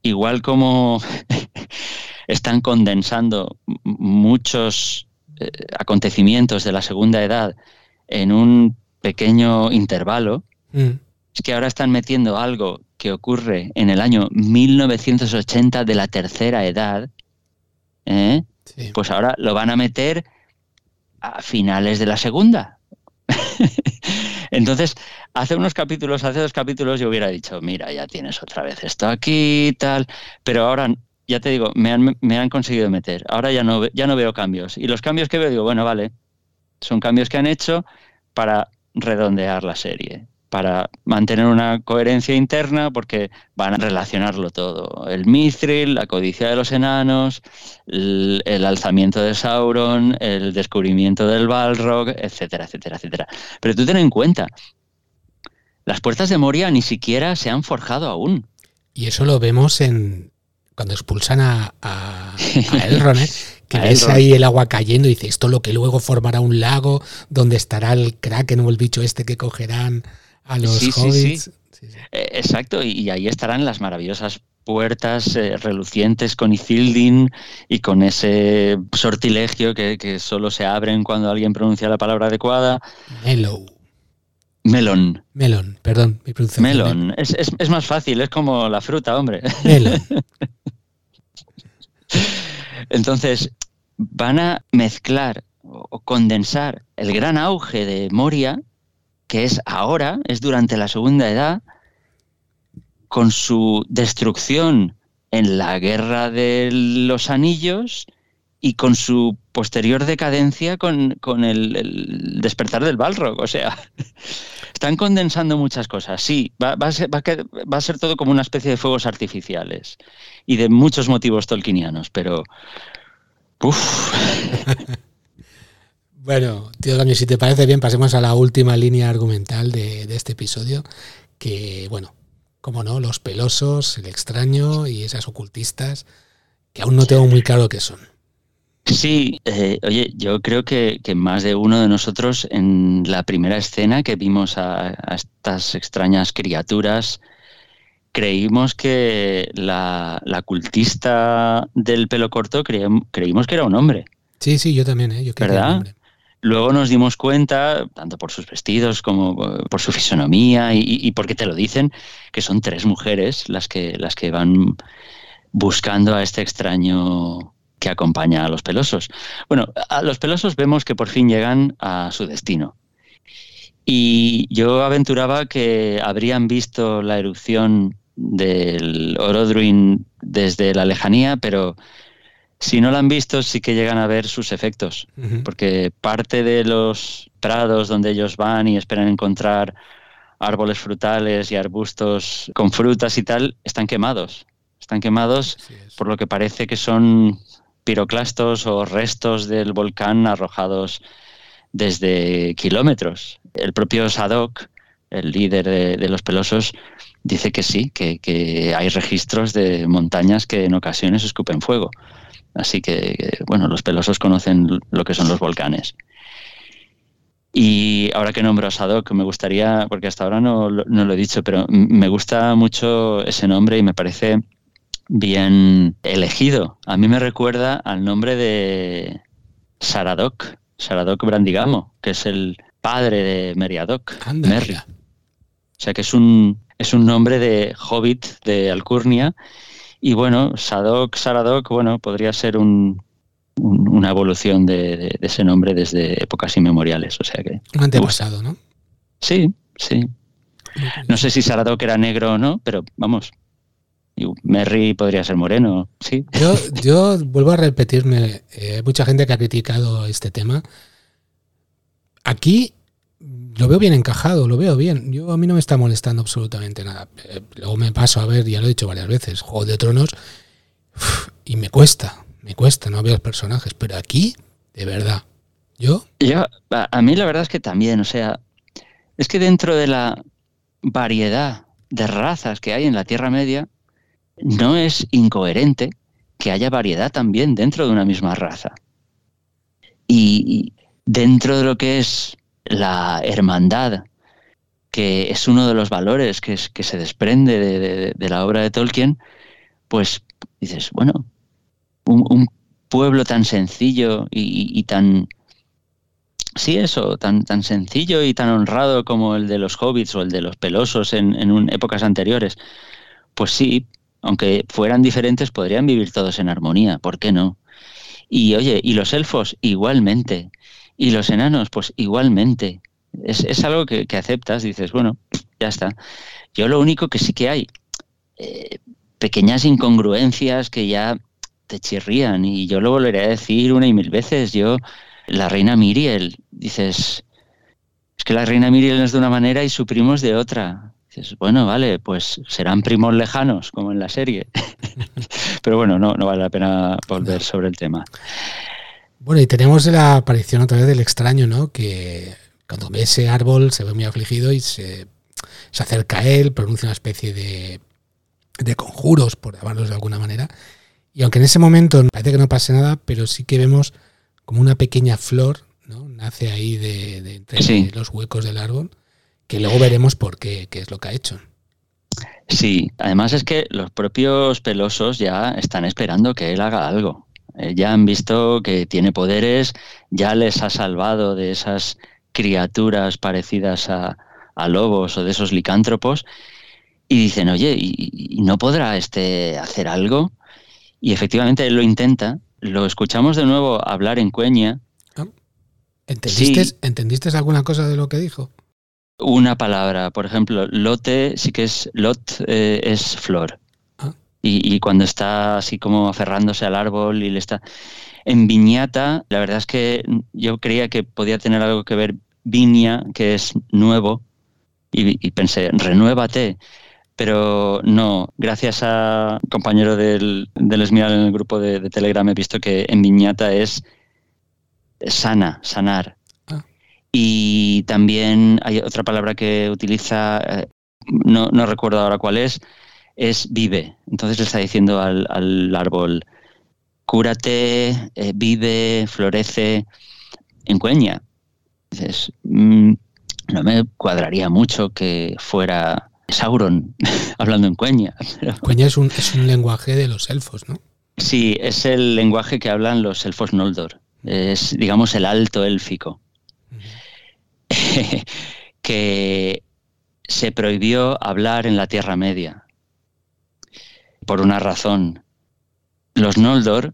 igual como están condensando muchos eh, acontecimientos de la segunda edad en un pequeño intervalo, mm. es que ahora están metiendo algo que ocurre en el año 1980 de la tercera edad, ¿eh? pues ahora lo van a meter a finales de la segunda. Entonces, hace unos capítulos, hace dos capítulos yo hubiera dicho, mira, ya tienes otra vez esto aquí y tal, pero ahora, ya te digo, me han, me han conseguido meter. Ahora ya no, ya no veo cambios. Y los cambios que veo, digo, bueno, vale, son cambios que han hecho para redondear la serie para mantener una coherencia interna porque van a relacionarlo todo. El Mithril, la codicia de los enanos, el, alzamiento de Sauron, el descubrimiento del Balrog, etcétera, etcétera, etcétera. Pero tú ten en cuenta, las puertas de Moria ni siquiera se han forjado aún. Y eso lo vemos en cuando expulsan a, a, Elrond, ¿eh? Que ves ahí el agua cayendo y dice, esto lo que luego formará un lago donde estará el kraken o el bicho este que cogerán a los sí, Sí, sí. Eh, exacto, y, ahí estarán las maravillosas puertas eh, relucientes con Ithildin y con ese sortilegio que, solo se abren cuando alguien pronuncia la palabra adecuada. Mellow. Melón. Melón, perdón, mi pronunciación. Melón. Es, es, más fácil, es como la fruta, hombre. Melón. Entonces, van a mezclar o condensar el gran auge de Moria que es ahora, es durante la Segunda Edad, con su destrucción en la Guerra de los Anillos y con su posterior decadencia con, el, despertar del Balrog. O sea, están condensando muchas cosas. Sí, va, a ser, va, a ser, todo como una especie de fuegos artificiales y de muchos motivos tolkienianos, pero... Uf. Bueno, tío Dani, si te parece bien, pasemos a la última línea argumental de, este episodio, que, bueno, como no, los pelosos, el extraño y esas ocultistas, que aún no tengo muy claro qué son. Sí, eh, oye, yo creo que, más de uno de nosotros en la primera escena que vimos a, estas extrañas criaturas, creímos que la, la cultista del pelo corto creímos que era un hombre. Sí, sí, yo también, ¿eh? yo creo ¿verdad? Que era un hombre. Luego nos dimos cuenta, tanto por sus vestidos como por su fisonomía y, porque te lo dicen, que son tres mujeres las que, las que van buscando a este extraño que acompaña a los pelosos. Bueno, a los pelosos vemos que por fin llegan a su destino. Y yo aventuraba que habrían visto la erupción del Orodruin desde la lejanía, pero si no la han visto, sí que llegan a ver sus efectos, porque parte de los prados donde ellos van y esperan encontrar árboles frutales y arbustos con frutas y tal, están quemados. Están quemados por lo que parece que son piroclastos o restos del volcán arrojados desde kilómetros. El propio Sadok, el líder de, los pelosos, dice que sí, que hay registros de montañas que en ocasiones escupen fuego. Así que, bueno, los pelosos conocen lo que son los volcanes. Y ahora que nombro a Sadok, me gustaría, porque hasta ahora no, lo he dicho, pero me gusta mucho ese nombre y me parece bien elegido. A mí me recuerda al nombre de Saradok, Saradok Brandigamo, que es el padre de Meriadoc, Merry. O sea que es un, es un nombre de hobbit de Alcurnia y bueno, Sadok, Saradok, bueno, podría ser un, una evolución de, ese nombre desde épocas inmemoriales. O sea que. Un antepasado, ¿no? Sí, sí. No sé si Saradok era negro o no, pero vamos. Merry podría ser moreno, sí. Yo, yo vuelvo a repetirme, eh, hay mucha gente que ha criticado este tema. Aquí lo veo bien encajado, lo veo bien. Yo a mí no me está molestando absolutamente nada. Eh, luego me paso a ver, ya lo he dicho varias veces, Juego de Tronos y me cuesta, me cuesta, no veo los personajes, pero aquí, de verdad, yo. Yo, a mí la verdad es que también, o sea, es que dentro de la variedad de razas que hay en la Tierra Media, no es incoherente que haya variedad también dentro de una misma raza. Y dentro de lo que es la hermandad, que es uno de los valores que, se desprende de, la obra de Tolkien, pues dices, bueno, un, pueblo tan sencillo y, tan... Sí, eso, tan, tan sencillo y tan honrado como el de los hobbits o el de los pelosos en épocas anteriores. Pues sí, aunque fueran diferentes, podrían vivir todos en armonía, ¿por qué no? Y oye, y los elfos igualmente. Y los enanos, pues igualmente. es, algo que, aceptas, dices, bueno, ya está. Yo lo único que sí que hay, eh, pequeñas incongruencias que ya te chirrían y yo lo volveré a decir una y mil veces. Yo, la reina Miriel, dices, es que la reina Miriel es de una manera y su primo es de otra. Dices, bueno, vale, pues serán primos lejanos, como en la serie. Pero bueno, no, no vale la pena volver sobre el tema. Bueno, y tenemos la aparición otra vez del extraño, ¿no? Que cuando ve ese árbol se ve muy afligido y se, se acerca a él, pronuncia una especie de, de conjuros, por llamarlos de alguna manera. Y aunque en ese momento parece que no pase nada, pero sí que vemos como una pequeña flor, ¿no? Nace ahí de, entre los huecos del árbol, que luego veremos por qué, qué es lo que ha hecho. Sí, además es que los propios pelosos ya están esperando que él haga algo. Eh, ya han visto que tiene poderes, ya les ha salvado de esas criaturas parecidas a, lobos o de esos licántropos y dicen, oye, ¿y, no podrá este hacer algo? Y efectivamente él lo intenta. Lo escuchamos de nuevo hablar en cueña. Ah. ¿Entendiste, ¿Entendiste alguna cosa de lo que dijo? Una palabra, por ejemplo, lote sí que es lot eh, es flor. Y, cuando está así como aferrándose al árbol y le está... En viñata, la verdad es que yo creía que podía tener algo que ver viña, que es nuevo, y, pensé, renuévate. Pero no, gracias a compañero del, del Esmiral en el grupo de, Telegram he visto que en viñata es sana, sanar. Y también hay otra palabra que utiliza, eh, no, no recuerdo ahora cuál es, es vive. Entonces le está diciendo al, árbol, cúrate, eh, vive, florece, encueña. Dices, mm, no me cuadraría mucho que fuera Sauron hablando en cueña. Cueña es un, es un lenguaje de los elfos, ¿no? Sí, es el lenguaje que hablan los elfos Noldor. Es, digamos, el alto élfico. que se prohibió hablar en la Tierra Media por una razón. Los Noldor,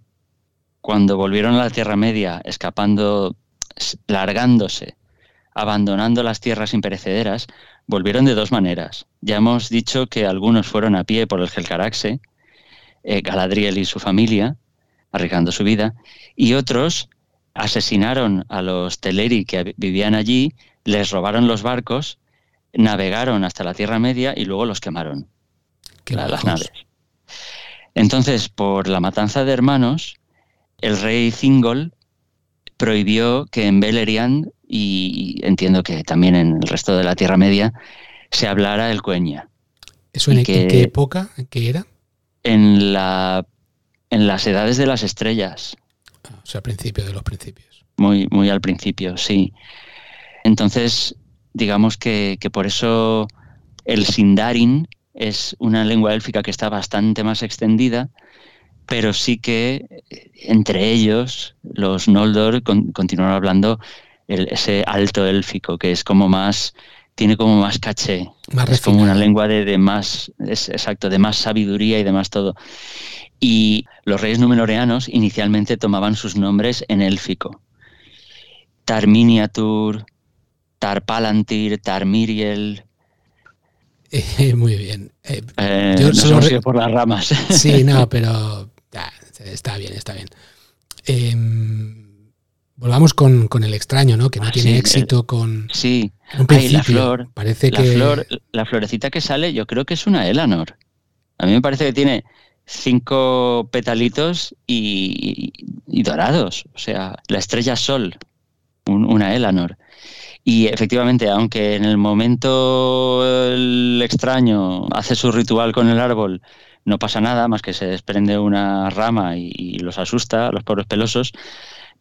cuando volvieron a la Tierra Media, escapando, largándose, abandonando las tierras imperecederas, volvieron de dos maneras. Ya hemos dicho que algunos fueron a pie por el Gelcaraxe, eh, Galadriel y su familia, arriesgando su vida, y otros asesinaron a los Teleri que vivían allí, les robaron los barcos, navegaron hasta la Tierra Media y luego los quemaron. las naves. Entonces, por la matanza de hermanos, el rey Thingol prohibió que en Beleriand, y entiendo que también en el resto de la Tierra Media, se hablara el cueña. ¿Eso en, qué época? ¿En qué era? En, la, en las edades de las estrellas. O sea, al principio de los principios. Muy, muy al principio, sí. Entonces, digamos que, que por eso el Sindarin es una lengua élfica que está bastante más extendida, pero sí que eh, entre ellos los Noldor continuaron hablando ese alto élfico, que es como más, tiene como más caché, es como una lengua de, más, exacto, de más sabiduría y de más todo. Y los reyes numenoreanos inicialmente tomaban sus nombres en élfico. Tarminiatur, Tarpalantir, Tarmiriel, muy bien. Eh, eh, yo solo por las ramas. Sí, no, pero está bien, está bien. Volvamos con, el extraño, ¿no? Que no ah, tiene éxito con. Sí. Un principio. la flor. Parece la que. Flor, la florecita que sale, yo creo que es una Elanor. A mí me parece que tiene cinco petalitos y, dorados. O sea, la estrella sol, una Elanor. Y efectivamente, aunque en el momento el extraño hace su ritual con el árbol, no pasa nada más que se desprende una rama y, los asusta a los pobres pelosos,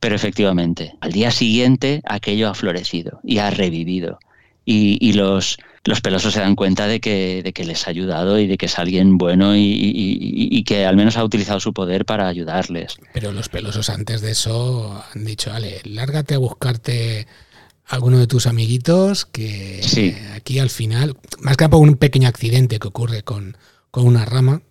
pero efectivamente, al día siguiente aquello ha florecido y ha revivido. Y, los, los pelosos se dan cuenta de que, de que les ha ayudado y de que es alguien bueno y, y, que al menos ha utilizado su poder para ayudarles. Pero los pelosos antes de eso han dicho, vale, lárgate a buscarte alguno de tus amiguitos que aquí al final, más que por un pequeño accidente que ocurre con, una rama.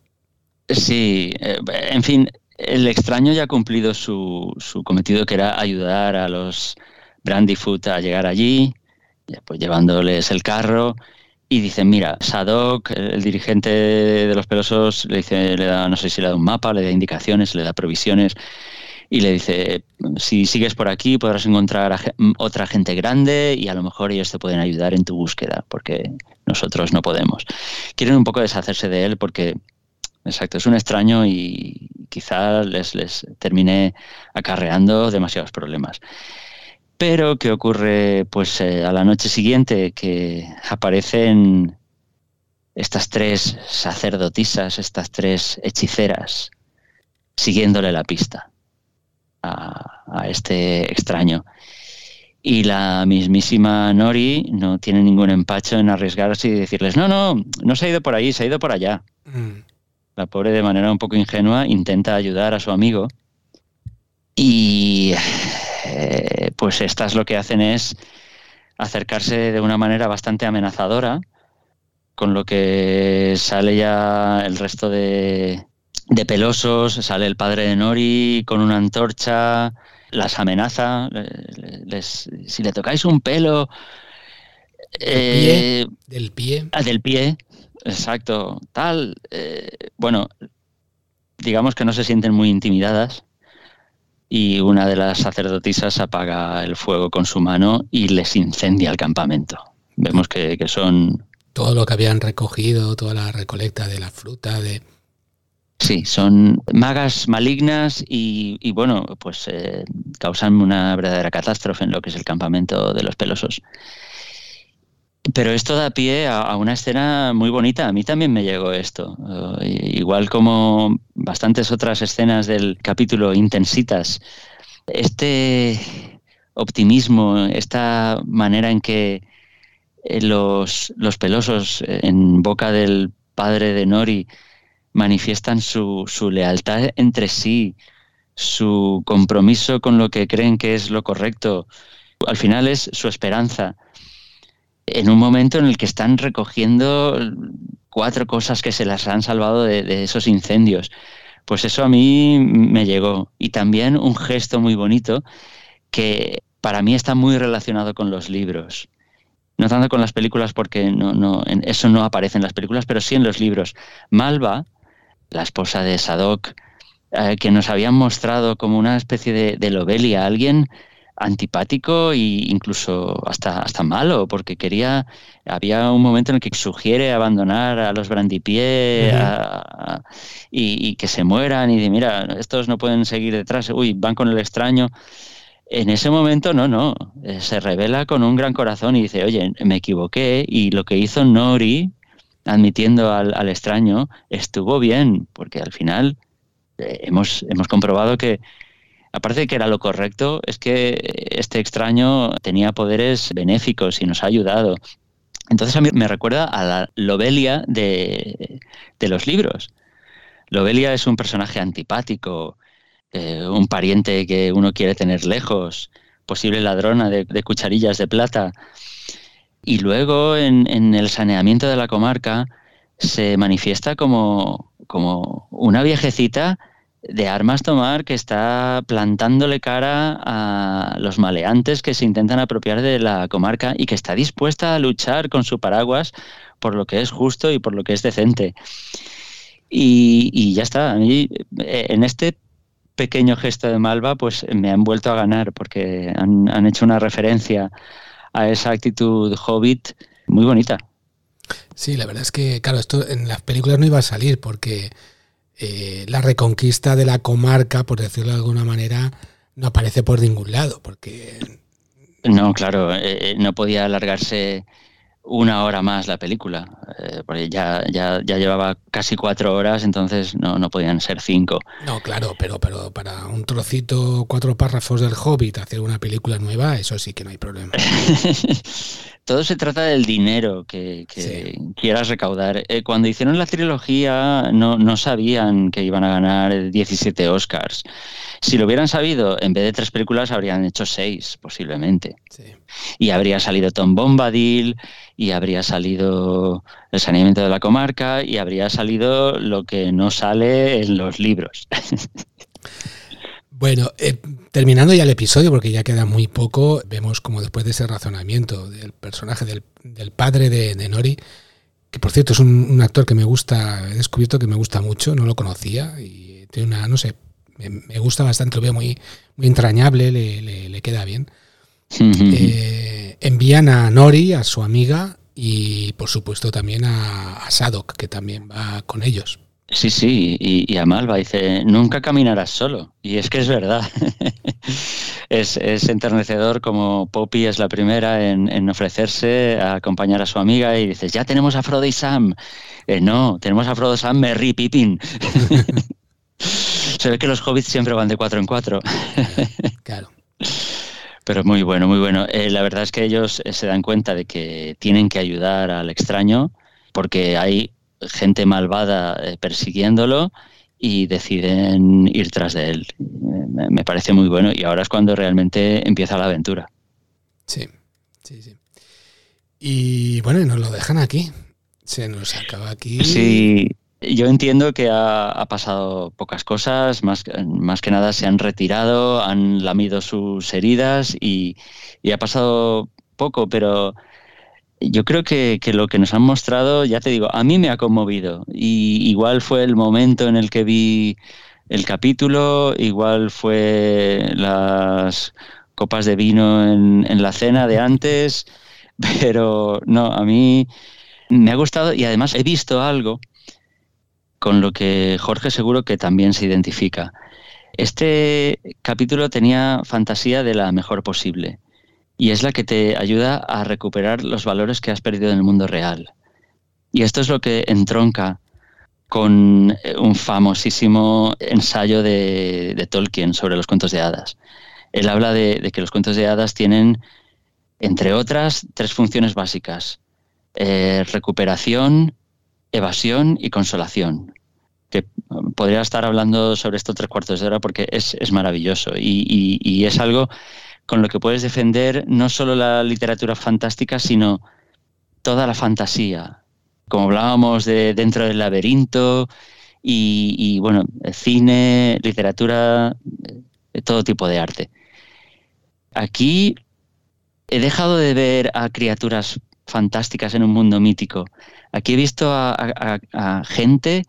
Sí, eh, en fin, el extraño ya ha cumplido su, su cometido que era ayudar a los Brandyfoot a llegar allí pues llevándoles el carro y dicen, mira, Sadok, el dirigente de los pelosos, le dice, le da, no sé si le da un mapa, le da indicaciones, le da provisiones y le dice, si sigues por aquí podrás encontrar a otra gente grande y a lo mejor ellos te pueden ayudar en tu búsqueda, porque nosotros no podemos. Quieren un poco deshacerse de él porque, exacto, es un extraño y quizá les, les termine acarreando demasiados problemas. Pero, ¿qué ocurre pues eh, a la noche siguiente? Que aparecen estas tres sacerdotisas, estas tres hechiceras, siguiéndole la pista a, este extraño. Y la mismísima Nori no tiene ningún empacho en arriesgarse y decirles, no, no, no se ha ido por ahí, se ha ido por allá. Mm. La pobre, de manera un poco ingenua, intenta ayudar a su amigo. Y eh, pues estas lo que hacen es acercarse de una manera bastante amenazadora, con lo que sale ya el resto de, pelosos, sale el padre de Nori con una antorcha, las amenaza, si le tocáis un pelo... Eh, del pie. Ah, del pie, exacto, tal. Eh, bueno, digamos que no se sienten muy intimidadas y una de las sacerdotisas apaga el fuego con su mano y les incendia el campamento. Vemos que, son... Todo lo que habían recogido, toda la recolecta de la fruta, de... Sí, son magas malignas y, bueno, pues eh, causan una verdadera catástrofe en lo que es el campamento de los pelosos. Pero esto da pie a, una escena muy bonita. A mí también me llegó esto. Eh, igual como bastantes otras escenas del capítulo intensitas. Este optimismo, esta manera en que eh, los, los pelosos eh, en boca del padre de Nori manifiestan su, su lealtad entre sí, su compromiso con lo que creen que es lo correcto. Al final es su esperanza en un momento en el que están recogiendo cuatro cosas que se las han salvado de, esos incendios. Pues eso a mí me llegó. Y también un gesto muy bonito que para mí está muy relacionado con los libros. No tanto con las películas porque no, no, eso no aparece en las películas, pero sí en los libros. Malva, la esposa de Sadok, eh, que nos habían mostrado como una especie de, de Lobelia, alguien antipático e incluso hasta, hasta malo, porque quería, había un momento en el que sugiere abandonar a los brandipié y, que se mueran y de, mira, estos no pueden seguir detrás, uy, van con el extraño. En ese momento no, no, eh, se revela con un gran corazón y dice, oye, me equivoqué y lo que hizo Nori, admitiendo al, al extraño, estuvo bien, porque al final eh, hemos, hemos comprobado que, aparte de que era lo correcto, es que este extraño tenía poderes benéficos y nos ha ayudado. Entonces a mí me recuerda a la Lobelia de, los libros. Lobelia es un personaje antipático, eh, un pariente que uno quiere tener lejos, posible ladrona de, cucharillas de plata. Y luego en, el saneamiento de la comarca se manifiesta como una viejecita de armas tomar que está plantándole cara a los maleantes que se intentan apropiar de la comarca y que está dispuesta a luchar con su paraguas por lo que es justo y por lo que es decente. Y, ya está. A mí, eh, en este pequeño gesto de Malva, pues me han vuelto a ganar porque han, han hecho una referencia a esa actitud hobbit muy bonita. Sí, la verdad es que, claro, esto en las películas no iba a salir porque eh, la reconquista de la comarca, por decirlo de alguna manera, no aparece por ningún lado, porque... No, claro, eh, eh, no podía alargarse una hora más la película, porque ya, ya, ya, llevaba casi cuatro horas, entonces no, no podían ser cinco. No, claro, pero, pero para un trocito, cuatro párrafos del Hobbit, hacer una película nueva, eso sí que no hay problema. todo se trata del dinero que, quieras recaudar. Eh, cuando hicieron la trilogía no, sabían que iban a ganar 17 Oscars. Si lo hubieran sabido, en vez de tres películas habrían hecho seis, posiblemente. Y habría salido Tom Bombadil, y habría salido El saneamiento de la comarca, y habría salido lo que no sale en los libros. Bueno, eh, terminando ya el episodio, porque ya queda muy poco, vemos como después de ese razonamiento del personaje del, padre de, Nori, que por cierto es un, actor que me gusta, he descubierto que me gusta mucho, no lo conocía, y tiene una, no sé, me, gusta bastante, lo veo muy, muy entrañable, le, queda bien. Eh, envían a Nori, a su amiga, y por supuesto también a, a Sadok, que también va con ellos. Sí, sí, y, a Malva dice, nunca caminarás solo. Y es que es verdad. es, enternecedor como Poppy es la primera en, ofrecerse a acompañar a su amiga y dices, ya tenemos a Frodo y Sam. Eh, no, tenemos a Frodo, Sam, Merry, Pippin. Se ve que los hobbits siempre van de cuatro en cuatro. claro. Pero muy bueno, muy bueno. Eh, la verdad es que ellos eh, se dan cuenta de que tienen que ayudar al extraño porque hay gente malvada eh, persiguiéndolo y deciden ir tras de él. Me, parece muy bueno y ahora es cuando realmente empieza la aventura. Sí, sí, sí. Y bueno, nos lo dejan aquí. Se nos acaba aquí. Sí, yo entiendo que ha, pasado pocas cosas, más, más, que nada se han retirado, han lamido sus heridas y, y ha pasado poco, pero yo creo que, lo que nos han mostrado, ya te digo, a mí me ha conmovido. Y igual fue el momento en el que vi el capítulo, igual fue las copas de vino en, en la cena de antes, pero no, a mí me ha gustado y además he visto algo con lo que Jorge seguro que también se identifica. Este capítulo tenía fantasía de la mejor posible y es la que te ayuda a recuperar los valores que has perdido en el mundo real. Y esto es lo que entronca con eh, un famosísimo ensayo de, Tolkien sobre los cuentos de hadas. Él habla de, que los cuentos de hadas tienen, entre otras, tres funciones básicas. Eh, recuperación, evasión y consolación. Que podría estar hablando sobre esto tres cuartos de hora porque es, maravilloso y es algo con lo que puedes defender no solo la literatura fantástica, sino toda la fantasía. Como hablábamos de dentro del laberinto y, bueno, cine, literatura, todo tipo de arte. Aquí he dejado de ver a criaturas fantásticas en un mundo mítico. Aquí he visto a gente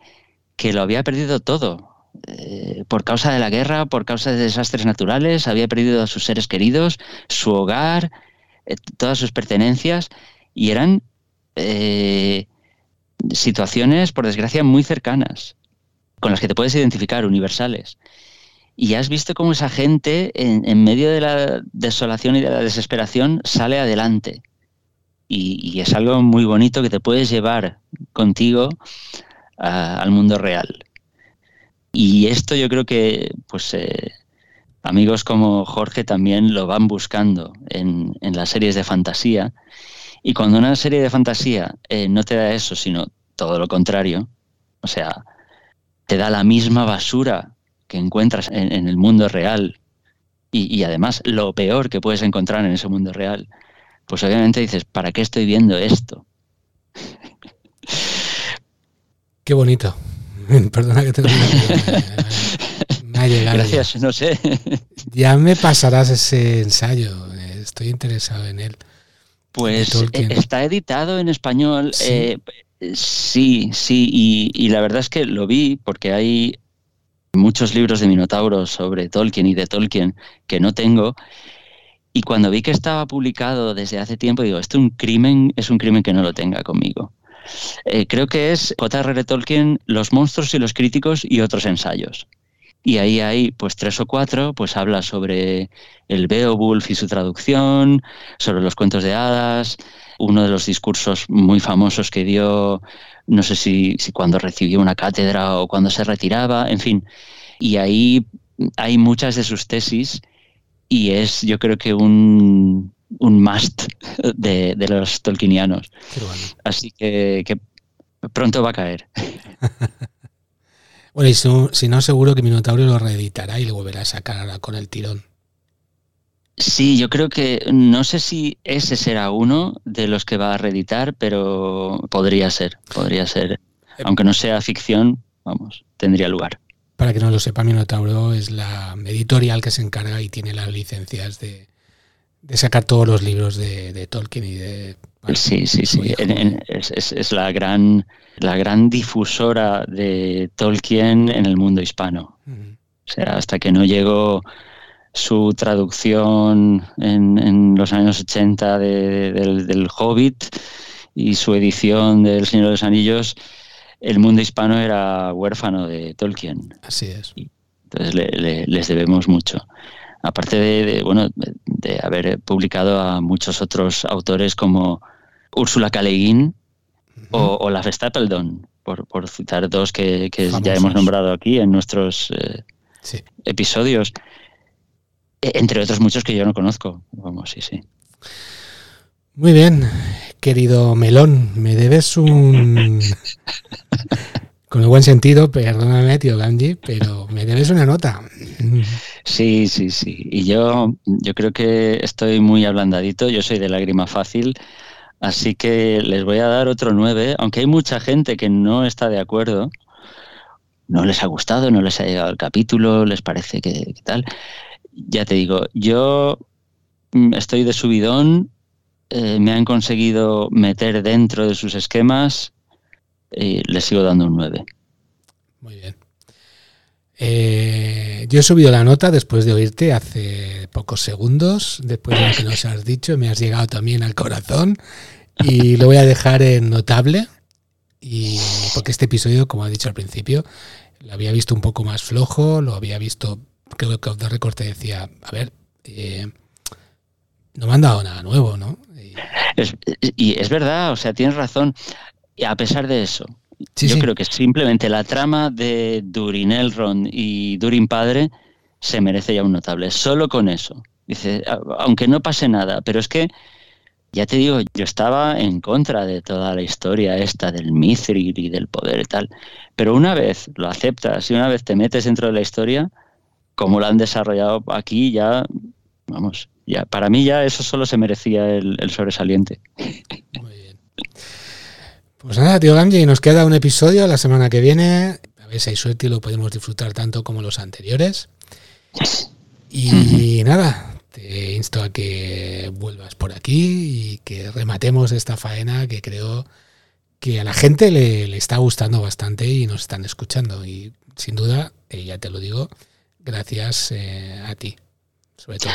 que lo había perdido todo. Eh, por causa de la guerra, por causa de desastres naturales, había perdido a sus seres queridos, su hogar, eh, todas sus pertenencias, y eran eh, situaciones, por desgracia, muy cercanas, con las que te puedes identificar, universales. Y has visto cómo esa gente, en, medio de la desolación y de la desesperación, sale adelante. Y, es algo muy bonito que te puedes llevar contigo al mundo real. Y esto yo creo que, pues, eh, amigos como Jorge también lo van buscando en, las series de fantasía. Y cuando una serie de fantasía eh, no te da eso, sino todo lo contrario, o sea, te da la misma basura que encuentras en, el mundo real y, y, además lo peor que puedes encontrar en ese mundo real, pues obviamente dices, ¿para qué estoy viendo esto? Qué bonito. Perdona que te lo diga. Gracias, no sé. Ya me pasarás ese ensayo. Estoy interesado en él. Pues eh, está editado en español. Sí, eh, sí, y, la verdad es que lo vi porque hay muchos libros de Minotauro sobre Tolkien y de Tolkien que no tengo. Y cuando vi que estaba publicado desde hace tiempo, digo, esto es un crimen, es un crimen que no lo tenga conmigo. Eh, creo que es J.R.R. Tolkien, Los monstruos y los críticos y otros ensayos. Y ahí hay pues tres o cuatro, pues habla sobre el Beowulf y su traducción, sobre los cuentos de hadas, uno de los discursos muy famosos que dio, no sé si, si cuando recibió una cátedra o cuando se retiraba, en fin. Y ahí hay muchas de sus tesis y es yo creo que un, un must de, los tolkienianos. Así que, pronto va a caer. bueno, y si, no, seguro que Minotauro lo reeditará y lo volverá a sacar con el tirón. Sí, yo creo que no sé si ese será uno de los que va a reeditar, pero podría ser, podría ser. Eh, Aunque no sea ficción, vamos, tendría lugar. para que no lo sepa, Minotauro es la editorial que se encarga y tiene las licencias de, sacar todos los libros de, Tolkien y de... sí, sí, sí. es, la, gran, la gran difusora de Tolkien en el mundo hispano. O sea, hasta que no llegó su traducción en, los años 80 del, Hobbit y su edición del Señor de los Anillos, el mundo hispano era huérfano de Tolkien. Así es. entonces les debemos mucho. Aparte de, bueno, de haber publicado a muchos otros autores como Úrsula K. Le o, Olaf Stapledon, por, por citar dos que, ya hemos nombrado aquí en nuestros eh, episodios. E, entre otros muchos que yo no conozco. Vamos, sí, sí. Muy bien, querido Melón, me debes un... Con el buen sentido, perdóname, tío Ganji, pero me debes una nota. Sí, sí, sí. Y yo, yo creo que estoy muy ablandadito, yo soy de lágrima fácil, así que les voy a dar otro 9, aunque hay mucha gente que no está de acuerdo, no les ha gustado, no les ha llegado el capítulo, les parece que tal ya te digo, yo mm, estoy de subidón, eh, me han conseguido meter dentro de sus esquemas y les sigo dando un 9. Muy bien. Eh, yo he subido la nota después de oírte hace pocos segundos, después de lo que nos has dicho, me has llegado también al corazón y lo voy a dejar en notable. Y porque este episodio, como he dicho al principio, lo había visto un poco más flojo, lo había visto creo que de recorte decía, a ver, eh, no me han dado nada nuevo, ¿no? Y es, verdad, o sea, tienes razón. Y a pesar de eso, yo creo que simplemente la trama de Durin Elrond y Durin Padre se merece ya un notable. Solo con eso. Dice, aunque no pase nada, pero es que, ya te digo, yo estaba en contra de toda la historia esta del Mithril y del poder y tal. Pero una vez lo aceptas y una vez te metes dentro de la historia, como lo han desarrollado aquí, ya, vamos, ya para mí ya eso solo se merecía el, sobresaliente. Muy bien. Pues nada, tío Gamji, nos queda un episodio la semana que viene. A ver si hay suerte y lo podemos disfrutar tanto como los anteriores. Y nada, te insto a que vuelvas por aquí y que rematemos esta faena que creo que a la gente le, le está gustando bastante y nos están escuchando. Y sin duda, eh, ya te lo digo, gracias eh, a ti, sobre todo.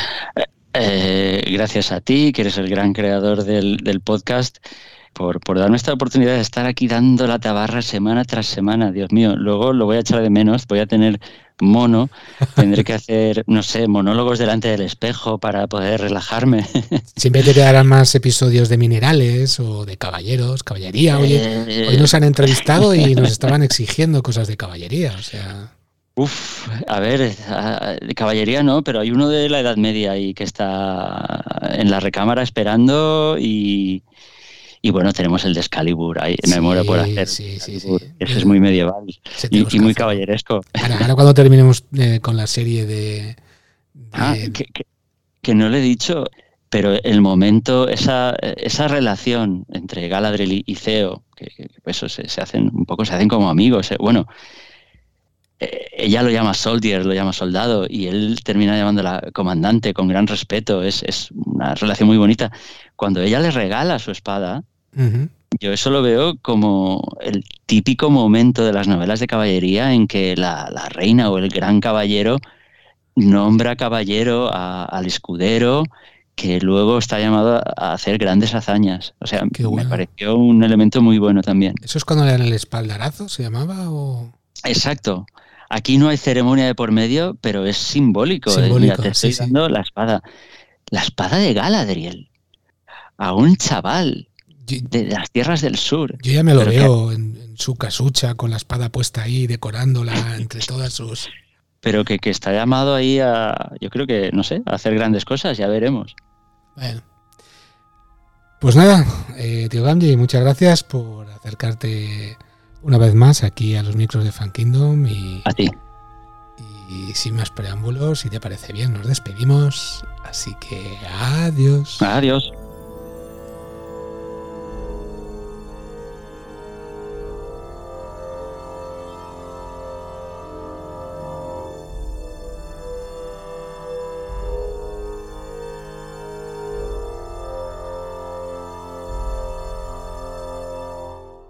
Eh, gracias a ti, que eres el gran creador del, podcast, por, por, darme esta oportunidad de estar aquí dando la tabarra semana tras semana. Dios mío, luego lo voy a echar de menos, voy a tener mono, tendré que hacer, no sé, monólogos delante del espejo para poder relajarme. Siempre te quedarán más episodios de minerales o de caballeros, caballería. Oye, eh, hoy nos han entrevistado y nos estaban exigiendo cosas de caballería, o sea. Uf, a ver, de caballería no, pero hay uno de la Edad Media ahí que está en la recámara esperando y, bueno, tenemos el de Excalibur ahí, me muero por hacer. Sí, sí, sí. Ese es muy medieval y, muy caballeresco. Ahora, cuando terminemos eh, con la serie de... Ah, que, no le he dicho, pero el momento, esa, esa relación entre Galadriel y Ceo, que, pues eso se, se, hacen un poco, se hacen como amigos. Eh, bueno, ella lo llama soldier, lo llama soldado, y él termina llamándola comandante con gran respeto. Es, una relación muy bonita. Cuando ella le regala su espada, yo eso lo veo como el típico momento de las novelas de caballería en que la, reina o el gran caballero nombra caballero al escudero que luego está llamado a hacer grandes hazañas. O sea, me pareció un elemento muy bueno también. ¿Eso es cuando le dan el espaldarazo, se llamaba? O... Exacto. Aquí no hay ceremonia de por medio, pero es simbólico. ¿eh? te estoy dando la espada. La espada de Galadriel. A un chaval de las tierras del sur. Yo ya me lo veo en, su casucha con la espada puesta ahí, decorándola entre todas sus. Pero que, está llamado ahí a, yo creo que, no sé, a hacer grandes cosas, ya veremos. Bueno. Pues nada, eh, tío Gamji, muchas gracias por acercarte una vez más aquí a los micros de Fan Kingdom y. A ti. Y sin más preámbulos, si te parece bien, nos despedimos. Así que adiós. Adiós.